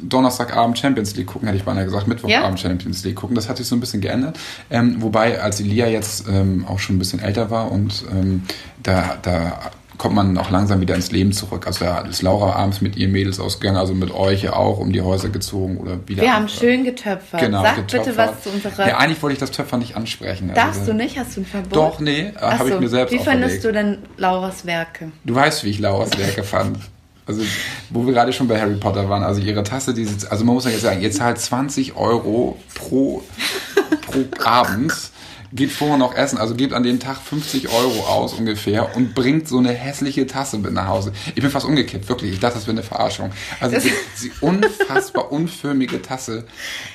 Donnerstagabend Champions League gucken, hätte ich beinahe gesagt, Mittwochabend ja. Champions League gucken. Das hat sich so ein bisschen geändert. Ähm, wobei, als Elia jetzt ähm, auch schon ein bisschen älter war und ähm, da, da kommt man auch langsam wieder ins Leben zurück. Also da ist Laura abends mit ihren Mädels ausgegangen, also mit euch ja auch um die Häuser gezogen oder wieder. Wir haben schön getöpfert. Genau, Sag getöpfert. bitte was zu unserer. Ja, eigentlich wollte ich das Töpfern nicht ansprechen. Darfst also, du nicht? Hast du ein Verbot? Doch, nee, habe ich mir selbst Wie fandest du denn Lauras Werke? Du weißt, wie ich Lauras Werke fand. Also, wo wir gerade schon bei Harry Potter waren, also ihre Tasse, die sitzt, also man muss ja jetzt sagen, ihr zahlt 20 Euro pro, pro Abend geht vorher noch essen, also gebt an dem Tag 50 Euro aus ungefähr und bringt so eine hässliche Tasse mit nach Hause. Ich bin fast umgekippt, wirklich. Ich dachte, das wäre eine Verarschung. Also die, die unfassbar unförmige Tasse,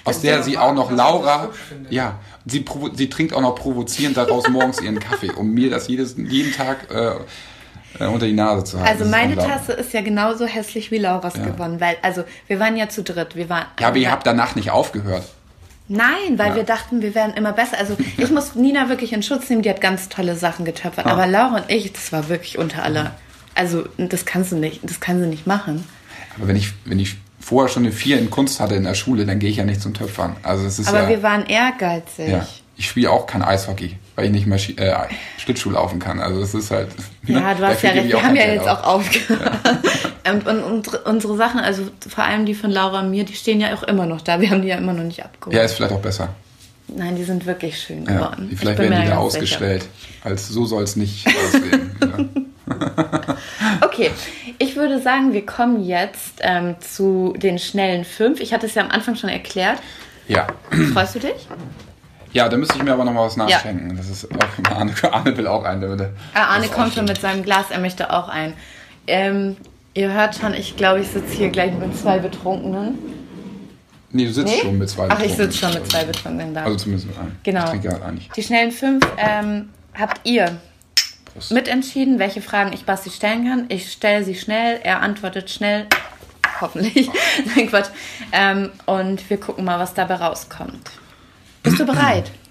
aus der sie auch noch Laura, ja, sie, sie trinkt auch noch provozierend daraus [laughs] morgens ihren Kaffee, um mir das jedes, jeden Tag äh, äh unter die Nase zu halten. Also meine Tasse ist ja genauso hässlich wie Lauras ja. gewonnen, weil also wir waren ja zu dritt, wir waren. Ja, aber ihr habt danach nicht aufgehört. Nein, weil ja. wir dachten, wir wären immer besser. Also ich muss Nina wirklich in Schutz nehmen, die hat ganz tolle Sachen getöpfert. Ah. Aber Laura und ich, das war wirklich unter aller. Also das kannst du nicht, das kann sie nicht machen. Aber wenn ich, wenn ich vorher schon eine 4 in Kunst hatte in der Schule, dann gehe ich ja nicht zum Töpfern. Also es ist Aber ja, wir waren ehrgeizig. Ja. Ich spiele auch kein Eishockey, weil ich nicht mehr äh, Schlittschuh laufen kann. Also das ist halt. Ja, ne, du hast ja recht. Wir haben ja jetzt auf. auch aufgehört. Ja. und, und, und, unsere Sachen, also vor allem die von Laura und mir, die stehen ja auch immer noch da. Wir haben die ja immer noch nicht abgeholt. Ja, ist vielleicht auch besser. Nein, die sind wirklich schön geworden. Ja, vielleicht werden die da ausgestellt. Sicher. Als so soll es nicht aussehen. [laughs] okay, ich würde sagen, wir kommen jetzt ähm, zu den schnellen fünf. Ich hatte es ja am Anfang schon erklärt. Ja. Freust du dich? Ja, da müsste ich mir aber noch mal was nachschenken. Ja. Das ist auch, Arne, [laughs] Arne will auch ein. Der ah, Arne kommt schon mit seinem Glas, er möchte auch ein. Ähm, ihr hört schon, ich glaube, ich sitze hier gleich mit zwei Betrunkenen. Nee, du sitzt nee? schon mit zwei Betrunkenen. Ach, ich sitze schon mit zwei Betrunkenen da. Also zumindest mit einem. Genau. Ich trinke halt eigentlich. Die schnellen fünf ähm, habt ihr Prost. mitentschieden, welche Fragen ich Basti stellen kann. Ich stelle sie schnell, er antwortet schnell. Hoffentlich. [laughs] Nein, Quatsch. Ähm, und wir gucken mal, was dabei rauskommt. Bist du bereit? [clears throat]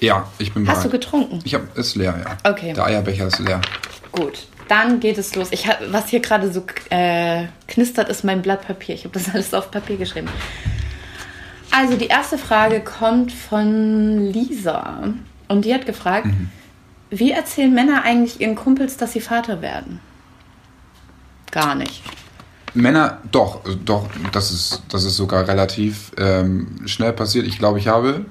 Ja, ich bin bereit. Hast du getrunken? Ich habe ist leer, ja. Okay. Der Eierbecher ist leer. Gut, dann geht es los. Ich hab, was hier gerade so äh, knistert, ist mein Blatt Papier. Ich habe das [laughs] alles auf Papier geschrieben. Also die erste Frage kommt von Lisa und die hat gefragt, mhm. wie erzählen Männer eigentlich ihren Kumpels, dass sie Vater werden? Gar nicht. Männer, doch, doch, das ist, das ist sogar relativ ähm, schnell passiert. Ich glaube, ich habe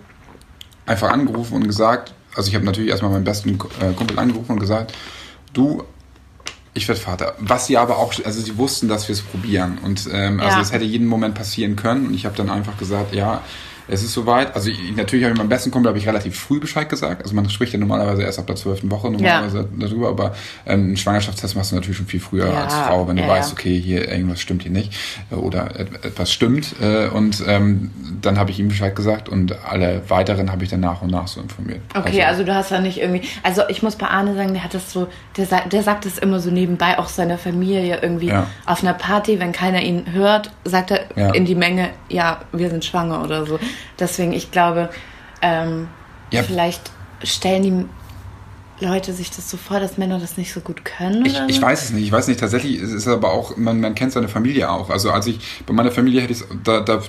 einfach angerufen und gesagt, also ich habe natürlich erstmal meinen besten äh, Kumpel angerufen und gesagt, du, ich werde Vater. Was sie aber auch, also sie wussten, dass wir es probieren. Und ähm, also es hätte jeden Moment passieren können. Und ich habe dann einfach gesagt, ja, es ist soweit. Also ich, natürlich habe ich meinem besten Kumpel habe ich relativ früh Bescheid gesagt. Also man spricht ja normalerweise erst ab der zwölften Woche normalerweise ja. darüber, aber ähm, einen Schwangerschaftstest machst du natürlich schon viel früher ja, als Frau, wenn du ja, weißt, okay, hier irgendwas stimmt hier nicht äh, oder etwas stimmt. Äh, und ähm, dann habe ich ihm Bescheid gesagt und alle weiteren habe ich dann nach und nach so informiert. Okay, also, also du hast ja nicht irgendwie, also ich muss bei Arne sagen, der hat das so, der, der sagt es immer so nebenbei, auch seiner Familie irgendwie auf einer Party, wenn keiner ihn hört, sagt er in die Menge, ja, wir sind schwanger oder so. Deswegen, ich glaube, ähm, ja. vielleicht stellen die Leute sich das so vor, dass Männer das nicht so gut können? Ich, ich, weiß es nicht. Ich weiß nicht. Tatsächlich ist es aber auch, man, man kennt seine Familie auch. Also als ich bei meiner Familie hätte ich da, da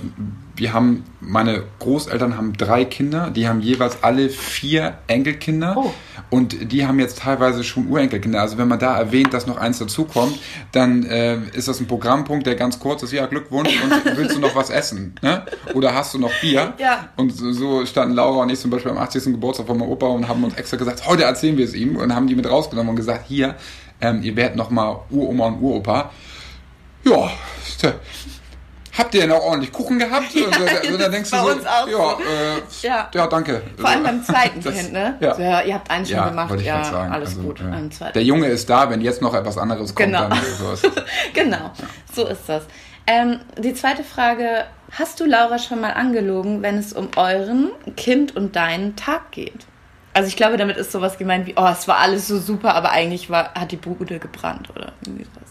wir haben, meine Großeltern haben drei Kinder, die haben jeweils alle vier Enkelkinder oh. und die haben jetzt teilweise schon Urenkelkinder. Also wenn man da erwähnt, dass noch eins dazukommt, dann äh, ist das ein Programmpunkt, der ganz kurz ist, ja Glückwunsch und [laughs] willst du noch was essen? Ne? Oder hast du noch Bier? Ja. Und so standen Laura und ich zum Beispiel am 80. Geburtstag von meinem Opa und haben uns extra gesagt, heute erzählen wir es ihm und haben die mit rausgenommen und gesagt, hier, ähm, ihr werdet noch mal Uroma und Uropa. Ja, habt ihr denn auch ordentlich Kuchen gehabt? [laughs] Ja, und so, dann denkst du so, ja, äh, ja, ja, danke. Vor allem beim zweiten [laughs] das, Kind, ne? Ja. So, ihr habt einen schon gemacht, ja, alles also, gut. Der Junge ist da, wenn jetzt noch etwas anderes kommt, genau. dann so ist [laughs] Genau, so ist das. Ähm, die zweite Frage, hast du Laura schon mal angelogen, wenn es um euren Kind und deinen Tag geht? Also ich glaube, damit ist sowas gemeint wie, oh, es war alles so super, aber eigentlich war, hat die Bude gebrannt oder irgendwie sowas.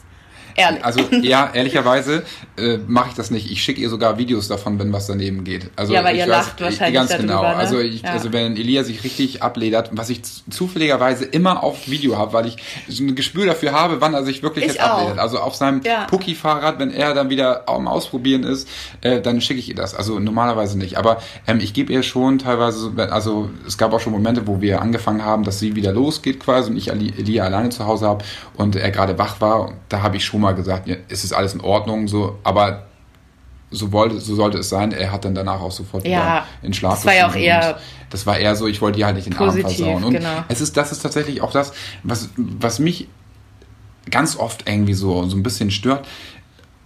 Ehrlich. Also ja, ehrlicherweise äh, mache ich das nicht. Ich schicke ihr sogar Videos davon, wenn was daneben geht. Also, ja, aber ihr lacht weiß, wahrscheinlich Ganz darüber, genau. Ne? Also, ich, ja. also wenn Elia sich richtig abledert, was ich zufälligerweise immer auf Video habe, weil ich so ein Gespür dafür habe, wann er sich wirklich ich jetzt auch. abledert. Also auf seinem ja. Pucki-Fahrrad, wenn er dann wieder am Ausprobieren ist, äh, dann schicke ich ihr das. Also normalerweise nicht. Aber ähm, ich gebe ihr schon teilweise, also es gab auch schon Momente, wo wir angefangen haben, dass sie wieder losgeht quasi und ich Elia alleine zu Hause habe und er gerade wach war. Da habe ich schon mal gesagt, ja, ist es alles in Ordnung, so, aber so wollte, so sollte es sein. Er hat dann danach auch sofort ja, wieder in Schlaf Das war ja auch eher. Das war eher so, ich wollte ihr halt nicht den positiv, Abend versauen. Und genau. es ist, das ist tatsächlich auch das, was, was mich ganz oft irgendwie so, so ein bisschen stört.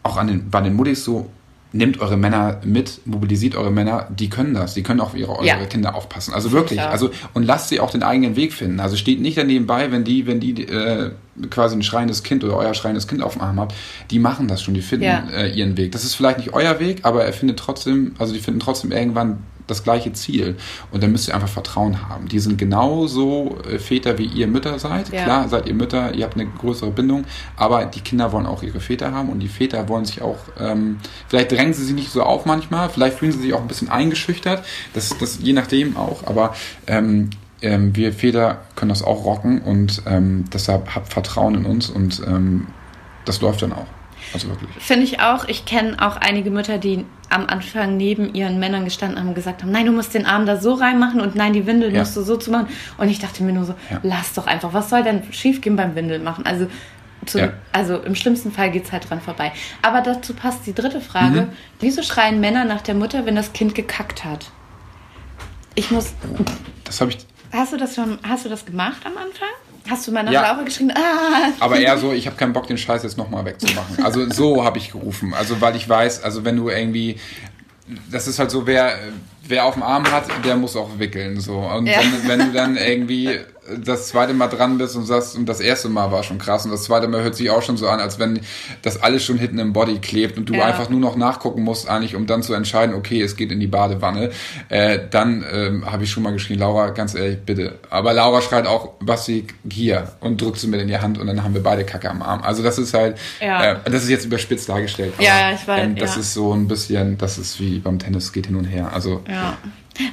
Auch an den, bei den Muttis so, nehmt eure Männer mit, mobilisiert eure Männer, die können das, die können auf ihre eure ja. Kinder aufpassen. Also wirklich, also und lasst sie auch den eigenen Weg finden. Also steht nicht daneben bei, wenn die, wenn die äh, quasi ein schreiendes Kind oder euer schreiendes Kind auf dem Arm habt, die machen das schon, die finden ja. äh, ihren Weg. Das ist vielleicht nicht euer Weg, aber er findet trotzdem, also die finden trotzdem irgendwann das gleiche Ziel. Und dann müsst ihr einfach Vertrauen haben. Die sind genauso äh, Väter, wie ihr Mütter seid. Ja. Klar, seid ihr Mütter, ihr habt eine größere Bindung, aber die Kinder wollen auch ihre Väter haben und die Väter wollen sich auch, ähm, vielleicht drängen sie sich nicht so auf manchmal, vielleicht fühlen sie sich auch ein bisschen eingeschüchtert, das, das je nachdem auch, aber ähm, ähm, wir Väter können das auch rocken und ähm, deshalb habt Vertrauen in uns und ähm, das läuft dann auch. Also wirklich. Finde ich auch. Ich kenne auch einige Mütter, die am Anfang neben ihren Männern gestanden haben und gesagt haben, nein, du musst den Arm da so reinmachen und nein, die Windel ja. musst du so zu machen. Und ich dachte mir nur so, ja. lass doch einfach, was soll denn schiefgehen beim Windeln machen? Also, zu, ja. also im schlimmsten Fall geht es halt dran vorbei. Aber dazu passt die dritte Frage. Mhm. Wieso schreien Männer nach der Mutter, wenn das Kind gekackt hat? Ich muss. Das habe ich. Hast du das schon, hast du das gemacht am Anfang? Hast du nach ja. Laura geschrien? Ah. Aber eher so, ich habe keinen Bock, den Scheiß jetzt nochmal wegzumachen. Also so habe ich gerufen. Also weil ich weiß, also wenn du irgendwie, das ist halt so, wer, wer auf dem Arm hat, der muss auch wickeln. So. Und ja. wenn, wenn du dann irgendwie das zweite Mal dran bist und sagst, und das erste Mal war schon krass und das zweite Mal hört sich auch schon so an, als wenn das alles schon hinten im Body klebt und du ja. einfach nur noch nachgucken musst, eigentlich, um dann zu entscheiden, okay, es geht in die Badewanne, äh, dann ähm, habe ich schon mal geschrien, Laura, ganz ehrlich, bitte. Aber Laura schreit auch, Basti, hier und drückt sie mir in die Hand und dann haben wir beide Kacke am Arm. Also das ist halt, ja. äh, das ist jetzt überspitzt dargestellt. Aber, ja, ich weiß. Ähm, das ja. ist so ein bisschen, das ist wie beim Tennis, geht hin und her. Also ja.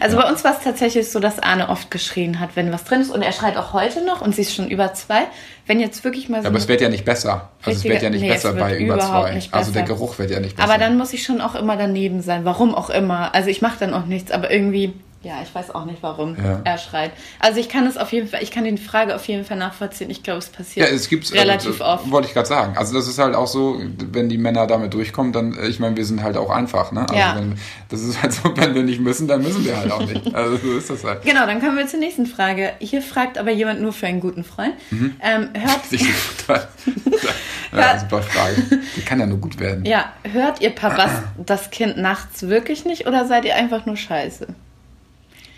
Also ja. bei uns war es tatsächlich so, dass Arne oft geschrien hat, wenn was drin ist. Und er schreit auch heute noch und sie ist schon über zwei. Wenn jetzt wirklich mal so. Ja, aber es wird ja nicht besser. Also es wird ja nicht nee, besser bei über zwei. Also der Geruch wird ja nicht besser. Aber dann muss ich schon auch immer daneben sein. Warum auch immer. Also ich mache dann auch nichts, aber irgendwie ja, ich weiß auch nicht, warum ja. er schreit. Also ich kann es auf jeden Fall, ich kann die Frage auf jeden Fall nachvollziehen. Ich glaube, es passiert ja, es gibt's, also relativ also, oft. Wollte ich gerade sagen. Also das ist halt auch so, wenn die Männer damit durchkommen, dann, ich meine, wir sind halt auch einfach. Ne? Also ja. wenn, das ist halt so, wenn wir nicht müssen, dann müssen wir halt auch nicht. Also so ist das halt. Genau, dann kommen wir zur nächsten Frage. Hier fragt aber jemand nur für einen guten Freund. Mhm. Ähm, hört [laughs] ja, super Frage. Die kann ja nur gut werden. Ja, hört ihr Papas das Kind nachts wirklich nicht oder seid ihr einfach nur scheiße?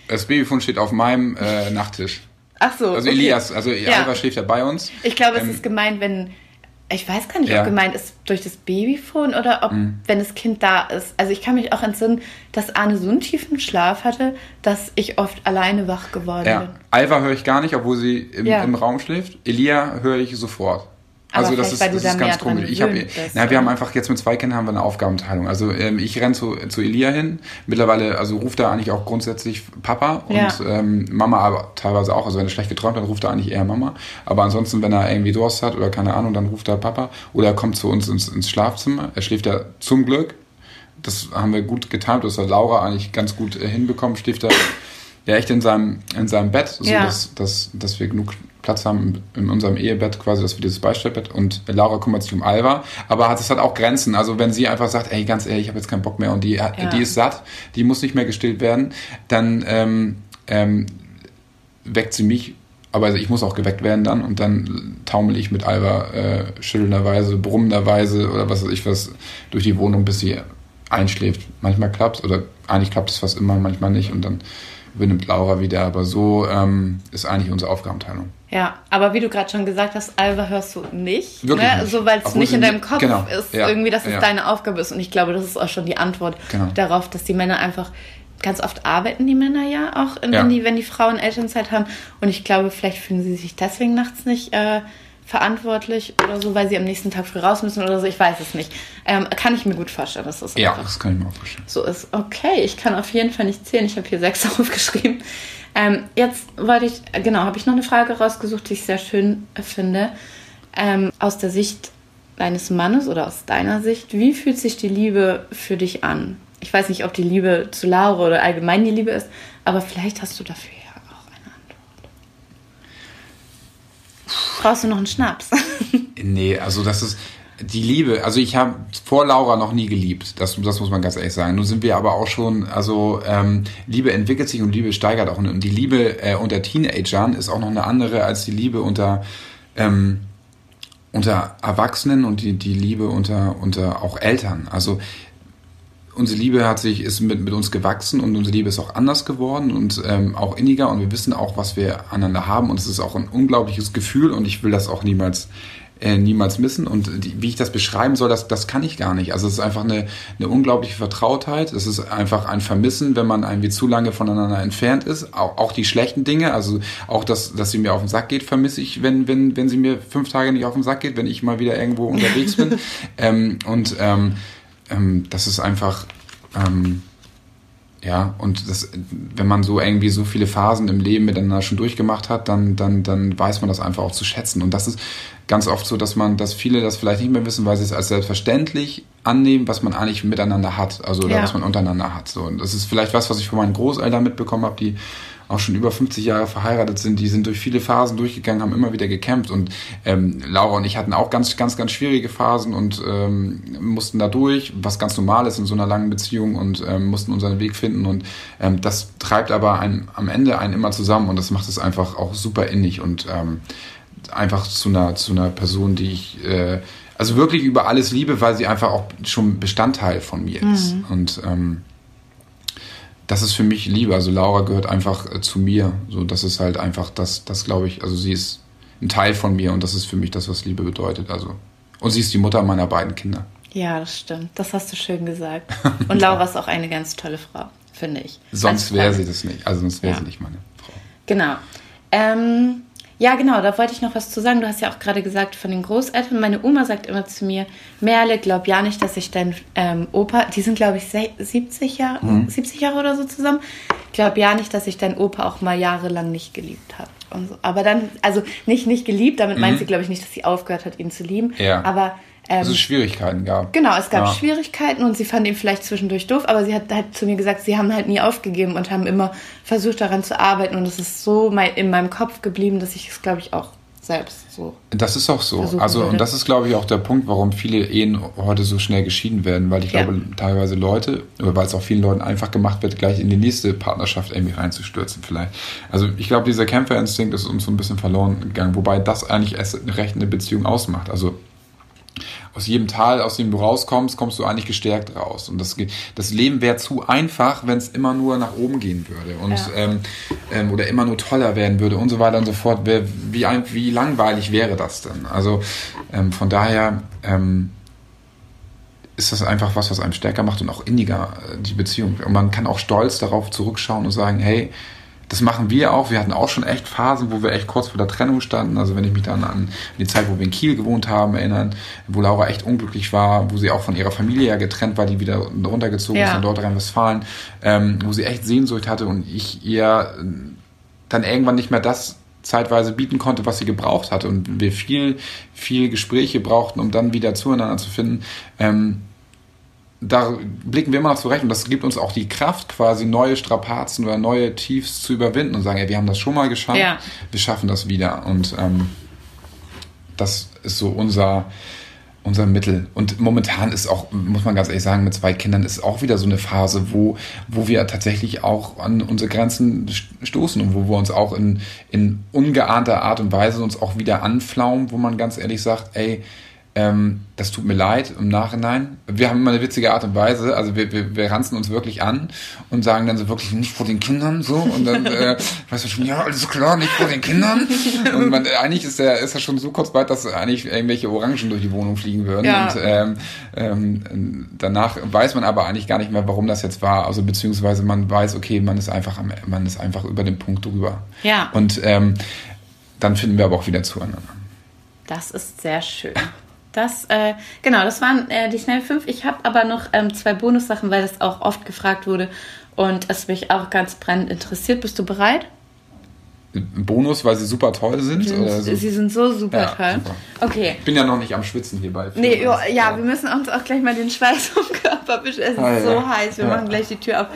Das Babyfon steht auf meinem äh, Nachttisch. Ach so. Also okay. Elias, also ja. Alva schläft ja bei uns. Ich glaube, ähm, es ist gemeint, wenn. Ich weiß gar nicht, ja. ob gemeint ist durch das Babyfon oder ob, mhm. wenn das Kind da ist. Also ich kann mich auch entsinnen, dass Arne so einen tiefen Schlaf hatte, dass ich oft alleine wach geworden ja. bin. Alva höre ich gar nicht, obwohl sie im, ja. im Raum schläft. Elia höre ich sofort. Also das ist, das ist ganz komisch. Ich hab, na, wir haben einfach jetzt mit zwei Kindern haben wir eine Aufgabenteilung. Also ähm, ich renne zu, zu Elia hin. Mittlerweile, also ruft er eigentlich auch grundsätzlich Papa und ja. ähm, Mama aber teilweise auch. Also wenn er schlecht geträumt hat, ruft er eigentlich eher Mama. Aber ansonsten, wenn er irgendwie Durst hat oder keine Ahnung, dann ruft er Papa. Oder er kommt zu uns ins, ins Schlafzimmer. Er schläft ja zum Glück das haben wir gut getimt, das hat Laura eigentlich ganz gut äh, hinbekommen, Stifter ja echt in seinem, in seinem Bett, so ja. dass, dass, dass wir genug Platz haben in unserem Ehebett quasi, dass wir dieses Beistellbett und Laura kümmert sich um Alva, aber hat es hat auch Grenzen. Also wenn sie einfach sagt, ey, ganz ehrlich, ich habe jetzt keinen Bock mehr und die, ja. die ist satt, die muss nicht mehr gestillt werden, dann ähm, ähm, weckt sie mich, aber ich muss auch geweckt werden dann und dann taumel ich mit Alva äh, schüttelnderweise, brummenderweise oder was weiß ich was durch die Wohnung, bis sie einschläft. Manchmal klappt oder eigentlich klappt es fast immer, manchmal nicht und dann übernimmt Laura wieder. Aber so ähm, ist eigentlich unsere Aufgabenteilung. Ja, aber wie du gerade schon gesagt hast, Alva hörst du nicht. Wirklich ne? nicht. So, weil es nicht in deinem Kopf genau. ist, ja. irgendwie, dass es ja. deine Aufgabe ist. Und ich glaube, das ist auch schon die Antwort genau. darauf, dass die Männer einfach ganz oft arbeiten die Männer ja auch, ja. Wenn, die, wenn die Frauen Elternzeit haben. Und ich glaube, vielleicht fühlen sie sich deswegen nachts nicht äh, verantwortlich oder so, weil sie am nächsten Tag früh raus müssen oder so. Ich weiß es nicht. Ähm, kann ich mir gut vorstellen, dass das Ja, das kann ich mir auch vorstellen. So ist. Okay, ich kann auf jeden Fall nicht zählen. Ich habe hier sechs [laughs] aufgeschrieben. Ähm, jetzt wollte ich, genau, habe ich noch eine Frage rausgesucht, die ich sehr schön finde. Ähm, aus der Sicht deines Mannes oder aus deiner Sicht, wie fühlt sich die Liebe für dich an? Ich weiß nicht, ob die Liebe zu Laura oder allgemein die Liebe ist, aber vielleicht hast du dafür Brauchst du noch einen Schnaps? [laughs] nee, also das ist die Liebe. Also ich habe vor Laura noch nie geliebt. Das, das muss man ganz ehrlich sagen. Nun sind wir aber auch schon, also ähm, Liebe entwickelt sich und Liebe steigert auch. Und die Liebe äh, unter Teenagern ist auch noch eine andere als die Liebe unter ähm, unter Erwachsenen und die, die Liebe unter, unter auch Eltern. Also unsere Liebe hat sich, ist mit, mit uns gewachsen und unsere Liebe ist auch anders geworden und ähm, auch inniger und wir wissen auch, was wir aneinander haben und es ist auch ein unglaubliches Gefühl und ich will das auch niemals äh, niemals missen und die, wie ich das beschreiben soll, das, das kann ich gar nicht. Also es ist einfach eine, eine unglaubliche Vertrautheit, es ist einfach ein Vermissen, wenn man irgendwie zu lange voneinander entfernt ist, auch, auch die schlechten Dinge, also auch, dass, dass sie mir auf den Sack geht, vermisse ich, wenn, wenn, wenn sie mir fünf Tage nicht auf den Sack geht, wenn ich mal wieder irgendwo unterwegs bin [laughs] ähm, und ähm, ähm, das ist einfach, ähm, ja, und das, wenn man so irgendwie so viele Phasen im Leben miteinander schon durchgemacht hat, dann, dann, dann weiß man das einfach auch zu schätzen. Und das ist ganz oft so, dass man, dass viele das vielleicht nicht mehr wissen, weil sie es als selbstverständlich annehmen, was man eigentlich miteinander hat, also oder ja. was man untereinander hat. So, und das ist vielleicht was, was ich von meinen Großeltern mitbekommen habe, die auch schon über 50 Jahre verheiratet sind, die sind durch viele Phasen durchgegangen, haben immer wieder gekämpft und ähm, Laura und ich hatten auch ganz, ganz, ganz schwierige Phasen und ähm, mussten da durch, was ganz normal ist in so einer langen Beziehung und ähm, mussten unseren Weg finden und ähm, das treibt aber einen, am Ende einen immer zusammen und das macht es einfach auch super innig und ähm, einfach zu einer, zu einer Person, die ich äh, also wirklich über alles liebe, weil sie einfach auch schon Bestandteil von mir ist. Mhm. Und ähm, das ist für mich Liebe. Also Laura gehört einfach äh, zu mir. So, das ist halt einfach das, das glaube ich, also sie ist ein Teil von mir und das ist für mich das, was Liebe bedeutet. Also. Und sie ist die Mutter meiner beiden Kinder. Ja, das stimmt. Das hast du schön gesagt. [laughs] Und Laura ist auch eine ganz tolle Frau, finde ich. Sonst wäre sie das nicht. Also sonst wäre ja. sie nicht meine Frau. Genau. Ähm, ja, genau, da wollte ich noch was zu sagen. Du hast ja auch gerade gesagt von den Großeltern. Meine Oma sagt immer zu mir, Merle, glaub ja nicht, dass ich dein ähm, Opa, die sind glaube ich 70 Jahre, mhm. 70 Jahre oder so zusammen, glaub ja nicht, dass ich dein Opa auch mal jahrelang nicht geliebt habe. So. Aber dann, also nicht nicht geliebt, damit mhm. meint sie glaube ich nicht, dass sie aufgehört hat, ihn zu lieben. Ja. Aber ähm, also Schwierigkeiten gab. Genau, es gab ja. Schwierigkeiten und sie fand ihn vielleicht zwischendurch doof, aber sie hat halt zu mir gesagt, sie haben halt nie aufgegeben und haben immer versucht daran zu arbeiten und es ist so in meinem Kopf geblieben, dass ich es, glaube ich, auch selbst so. Das ist auch so. Also, würde. und das ist, glaube ich, auch der Punkt, warum viele Ehen heute so schnell geschieden werden, weil ich ja. glaube, teilweise Leute, oder weil es auch vielen Leuten einfach gemacht wird, gleich in die nächste Partnerschaft irgendwie reinzustürzen, vielleicht. Also, ich glaube, dieser Kämpferinstinkt ist uns so ein bisschen verloren gegangen, wobei das eigentlich erst recht eine Beziehung ausmacht. Also, aus jedem Tal, aus dem du rauskommst, kommst du eigentlich gestärkt raus. Und das, das Leben wäre zu einfach, wenn es immer nur nach oben gehen würde und ja. ähm, ähm, oder immer nur toller werden würde und so weiter und so fort. Wie, ein, wie langweilig wäre das denn? Also ähm, von daher ähm, ist das einfach was, was einem stärker macht und auch inniger, äh, die Beziehung. Und man kann auch stolz darauf zurückschauen und sagen, hey, das machen wir auch. Wir hatten auch schon echt Phasen, wo wir echt kurz vor der Trennung standen. Also wenn ich mich dann an die Zeit, wo wir in Kiel gewohnt haben, erinnern, wo Laura echt unglücklich war, wo sie auch von ihrer Familie ja getrennt war, die wieder runtergezogen ja. ist in Nordrhein-Westfalen, ähm, wo sie echt Sehnsucht hatte und ich ihr dann irgendwann nicht mehr das zeitweise bieten konnte, was sie gebraucht hatte und wir viel, viel Gespräche brauchten, um dann wieder zueinander zu finden. Ähm, da blicken wir immer noch zurecht und das gibt uns auch die Kraft, quasi neue Strapazen oder neue Tiefs zu überwinden und sagen, ey, wir haben das schon mal geschafft, ja. wir schaffen das wieder. Und ähm, das ist so unser, unser Mittel. Und momentan ist auch, muss man ganz ehrlich sagen, mit zwei Kindern ist auch wieder so eine Phase, wo, wo wir tatsächlich auch an unsere Grenzen stoßen und wo wir uns auch in, in ungeahnter Art und Weise uns auch wieder anflaumen, wo man ganz ehrlich sagt, ey, ähm, das tut mir leid im Nachhinein. Wir haben immer eine witzige Art und Weise, also wir, wir, wir ranzen uns wirklich an und sagen dann so wirklich nicht vor den Kindern so und dann äh, [laughs] weißt du schon, ja, alles klar, nicht vor den Kindern. Und man, eigentlich ist er ist er schon so kurz weit, dass eigentlich irgendwelche Orangen durch die Wohnung fliegen würden. Ja. Und ähm, ähm, danach weiß man aber eigentlich gar nicht mehr, warum das jetzt war. Also beziehungsweise man weiß, okay, man ist einfach am, man ist einfach über den Punkt drüber. Ja. Und ähm, dann finden wir aber auch wieder zueinander. Das ist sehr schön. Das, äh, genau, das waren äh, die schnell fünf. Ich habe aber noch ähm, zwei Bonussachen, weil das auch oft gefragt wurde und es mich auch ganz brennend interessiert. Bist du bereit? Bonus, weil sie super toll sind? Sie sind, so? sie sind so super ja, toll. Super. Okay. Ich bin ja noch nicht am Schwitzen hierbei. Nee, jo, ja, wir müssen uns auch gleich mal den Schweiß vom Körper wischen. Es ist ah, so ja. heiß, wir ja. machen gleich die Tür auf.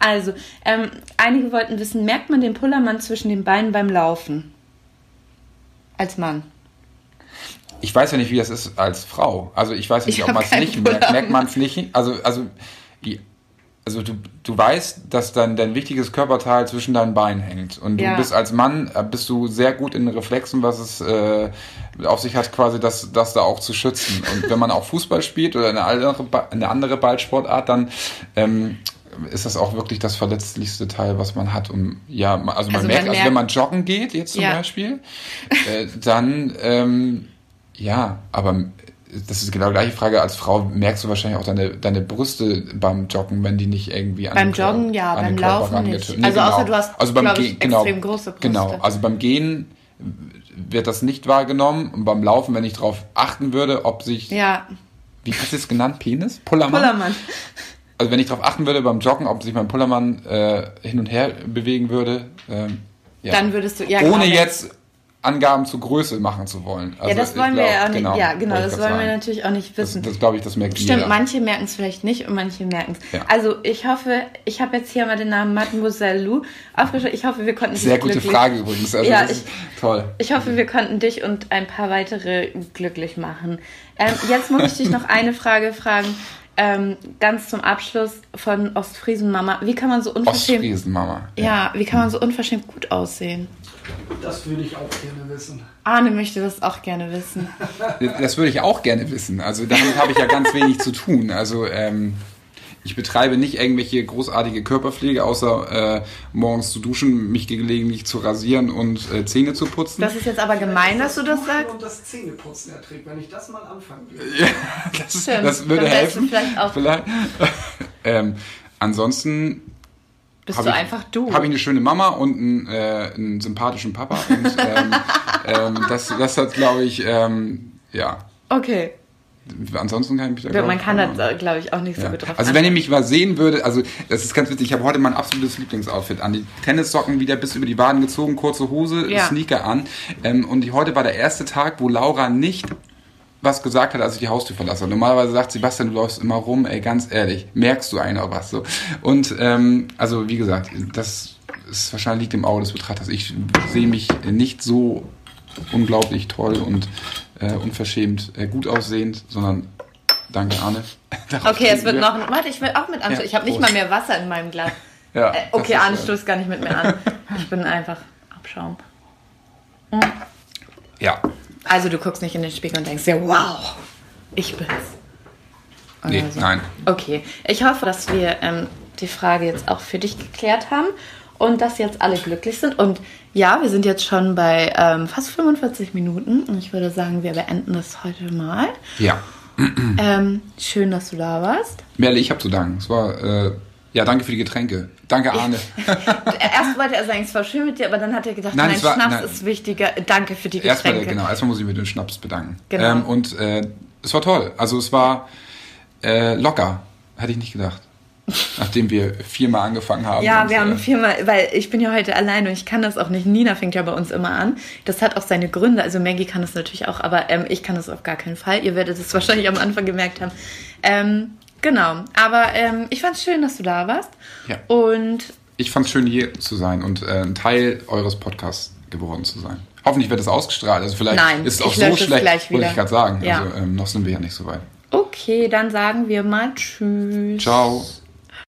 Also, ähm, einige wollten wissen, merkt man den Pullermann zwischen den Beinen beim Laufen? Als Mann ich weiß ja nicht, wie das ist als Frau. Also ich weiß nicht, ich ob man es nicht merkt. Merkt man es nicht? Also, also, die, also du, du weißt, dass dann dein wichtiges Körperteil zwischen deinen Beinen hängt. Und du ja. bist als Mann, äh, bist du sehr gut in Reflexen, was es äh, auf sich hat, quasi das, das da auch zu schützen. Und wenn man auch Fußball spielt oder eine andere, eine andere Ballsportart, dann ähm, ist das auch wirklich das verletzlichste Teil, was man hat. Um, ja, also man, also merkt, man merkt, also wenn man joggen geht, jetzt zum ja. Beispiel, äh, dann ähm, ja, aber das ist genau die gleiche Frage. Als Frau merkst du wahrscheinlich auch deine, deine Brüste beim Joggen, wenn die nicht irgendwie an Beim den Joggen, ja, beim Laufen nicht. Nee, also genau. außer du hast also beim ich, genau, extrem große Brüste. Genau, also beim Gehen wird das nicht wahrgenommen und beim Laufen, wenn ich darauf achten würde, ob sich... Ja. Wie hast du es genannt? Penis? Pullermann? Pullermann. Also wenn ich darauf achten würde beim Joggen, ob sich mein Pullermann äh, hin und her bewegen würde, ähm, ja. Dann würdest du, ja, Ohne jetzt Angaben zur Größe machen zu wollen. Also ja, das wollen glaub, wir ja auch nicht. Genau, ja, genau, das wollen sagen. wir natürlich auch nicht wissen. Das, das glaube ich, das merkt Stimmt, jeder. manche merken es vielleicht nicht und manche merken es. Ja. Also ich hoffe, ich habe jetzt hier mal den Namen Mademoiselle Lou aufgeschrieben. Ich hoffe, wir konnten Sehr gute glücklich. Frage übrigens. Also ja, ich, toll. Ich hoffe, wir konnten dich und ein paar weitere glücklich machen. Ähm, jetzt muss ich dich noch eine Frage fragen. Ähm, ganz zum Abschluss von Ostfriesen Mama. Wie kann man so unverschämt... Ostfriesen Mama. Ja. ja, wie kann man so unverschämt gut aussehen? Das würde ich auch gerne wissen. Arne möchte das auch gerne wissen. Das würde ich auch gerne wissen. Also damit habe ich ja ganz wenig zu tun. Also ähm, ich betreibe nicht irgendwelche großartige Körperpflege, außer äh, morgens zu duschen, mich gelegentlich zu rasieren und äh, Zähne zu putzen. Das ist jetzt aber gemein, dass du das sagst. Und das Zähneputzen erträgt, wenn ich das mal anfangen würde. [laughs] Ja, das, das würde helfen. Vielleicht auch. Vielleicht. [laughs] ähm, ansonsten bist du ich, einfach du? Habe ich eine schöne Mama und einen, äh, einen sympathischen Papa. Und ähm, [laughs] ähm, das, das hat, glaube ich, ähm, ja. Okay. Ansonsten kann ich mich da Man kann das, äh, glaube ich, auch nicht ja. so gut drauf Also, wenn ihr mich mal sehen würde, also, das ist ganz witzig, ich habe heute mein absolutes Lieblingsoutfit an. Die Tennissocken wieder bis über die Waden gezogen, kurze Hose, ja. Sneaker an. Ähm, und die, heute war der erste Tag, wo Laura nicht was gesagt hat, als ich die Haustür verlasse. Normalerweise sagt Sebastian, du läufst immer rum, ey, ganz ehrlich, merkst du eigentlich auch was so. Und ähm, also wie gesagt, das ist wahrscheinlich liegt im Auge des Betrachters. Ich sehe mich nicht so unglaublich toll und äh, unverschämt äh, gut aussehend, sondern danke Arne. [laughs] okay, es wird noch. Warte, ich will auch mit anstoßen. Ja, ich habe nicht mal mehr Wasser in meinem Glas. ja, äh, okay, Arne stößt gar nicht mit mir an. Ich bin einfach Abschaum. Mhm. Ja. Also du guckst nicht in den Spiegel und denkst dir, wow, ich bin's. Oder nee, so. nein. Okay, ich hoffe, dass wir ähm, die Frage jetzt auch für dich geklärt haben und dass jetzt alle glücklich sind. Und ja, wir sind jetzt schon bei ähm, fast 45 Minuten und ich würde sagen, wir beenden das heute mal. Ja. [clears throat] Ähm, schön, dass du da warst. Merle, ich habe zu danken. Es war äh, ja, danke für die Getränke. Danke, Arne. [laughs] Erst wollte er sagen, es war schön mit dir, aber dann hat er gedacht, nein, nein war, Schnaps nein. ist wichtiger. Danke für die Getränke. Erstmal, genau, erstmal muss ich mit dem Schnaps bedanken. Genau. Ähm, und äh, es war toll. Also es war äh, locker. Hätte ich nicht gedacht. Nachdem wir viermal angefangen haben. Ja, wir haben äh, viermal, weil ich bin ja heute alleine und ich kann das auch nicht. Nina fängt ja bei uns immer an. Das hat auch seine Gründe. Also Maggie kann das natürlich auch, aber ähm, ich kann das auf gar keinen Fall. Ihr werdet es [laughs] wahrscheinlich am Anfang gemerkt haben. Ähm, Genau. Aber ähm, ich fand es schön, dass du da warst. Ja. Und Ich fand es schön, hier zu sein und äh, ein Teil eures Podcasts geworden zu sein. Hoffentlich wird es ausgestrahlt. Also vielleicht Nein, ist es auch so schlecht, gleich wollte ich gerade sagen. Ja. Also ähm, noch sind wir ja nicht so weit. okay, dann sagen wir mal Tschüss. Ciao.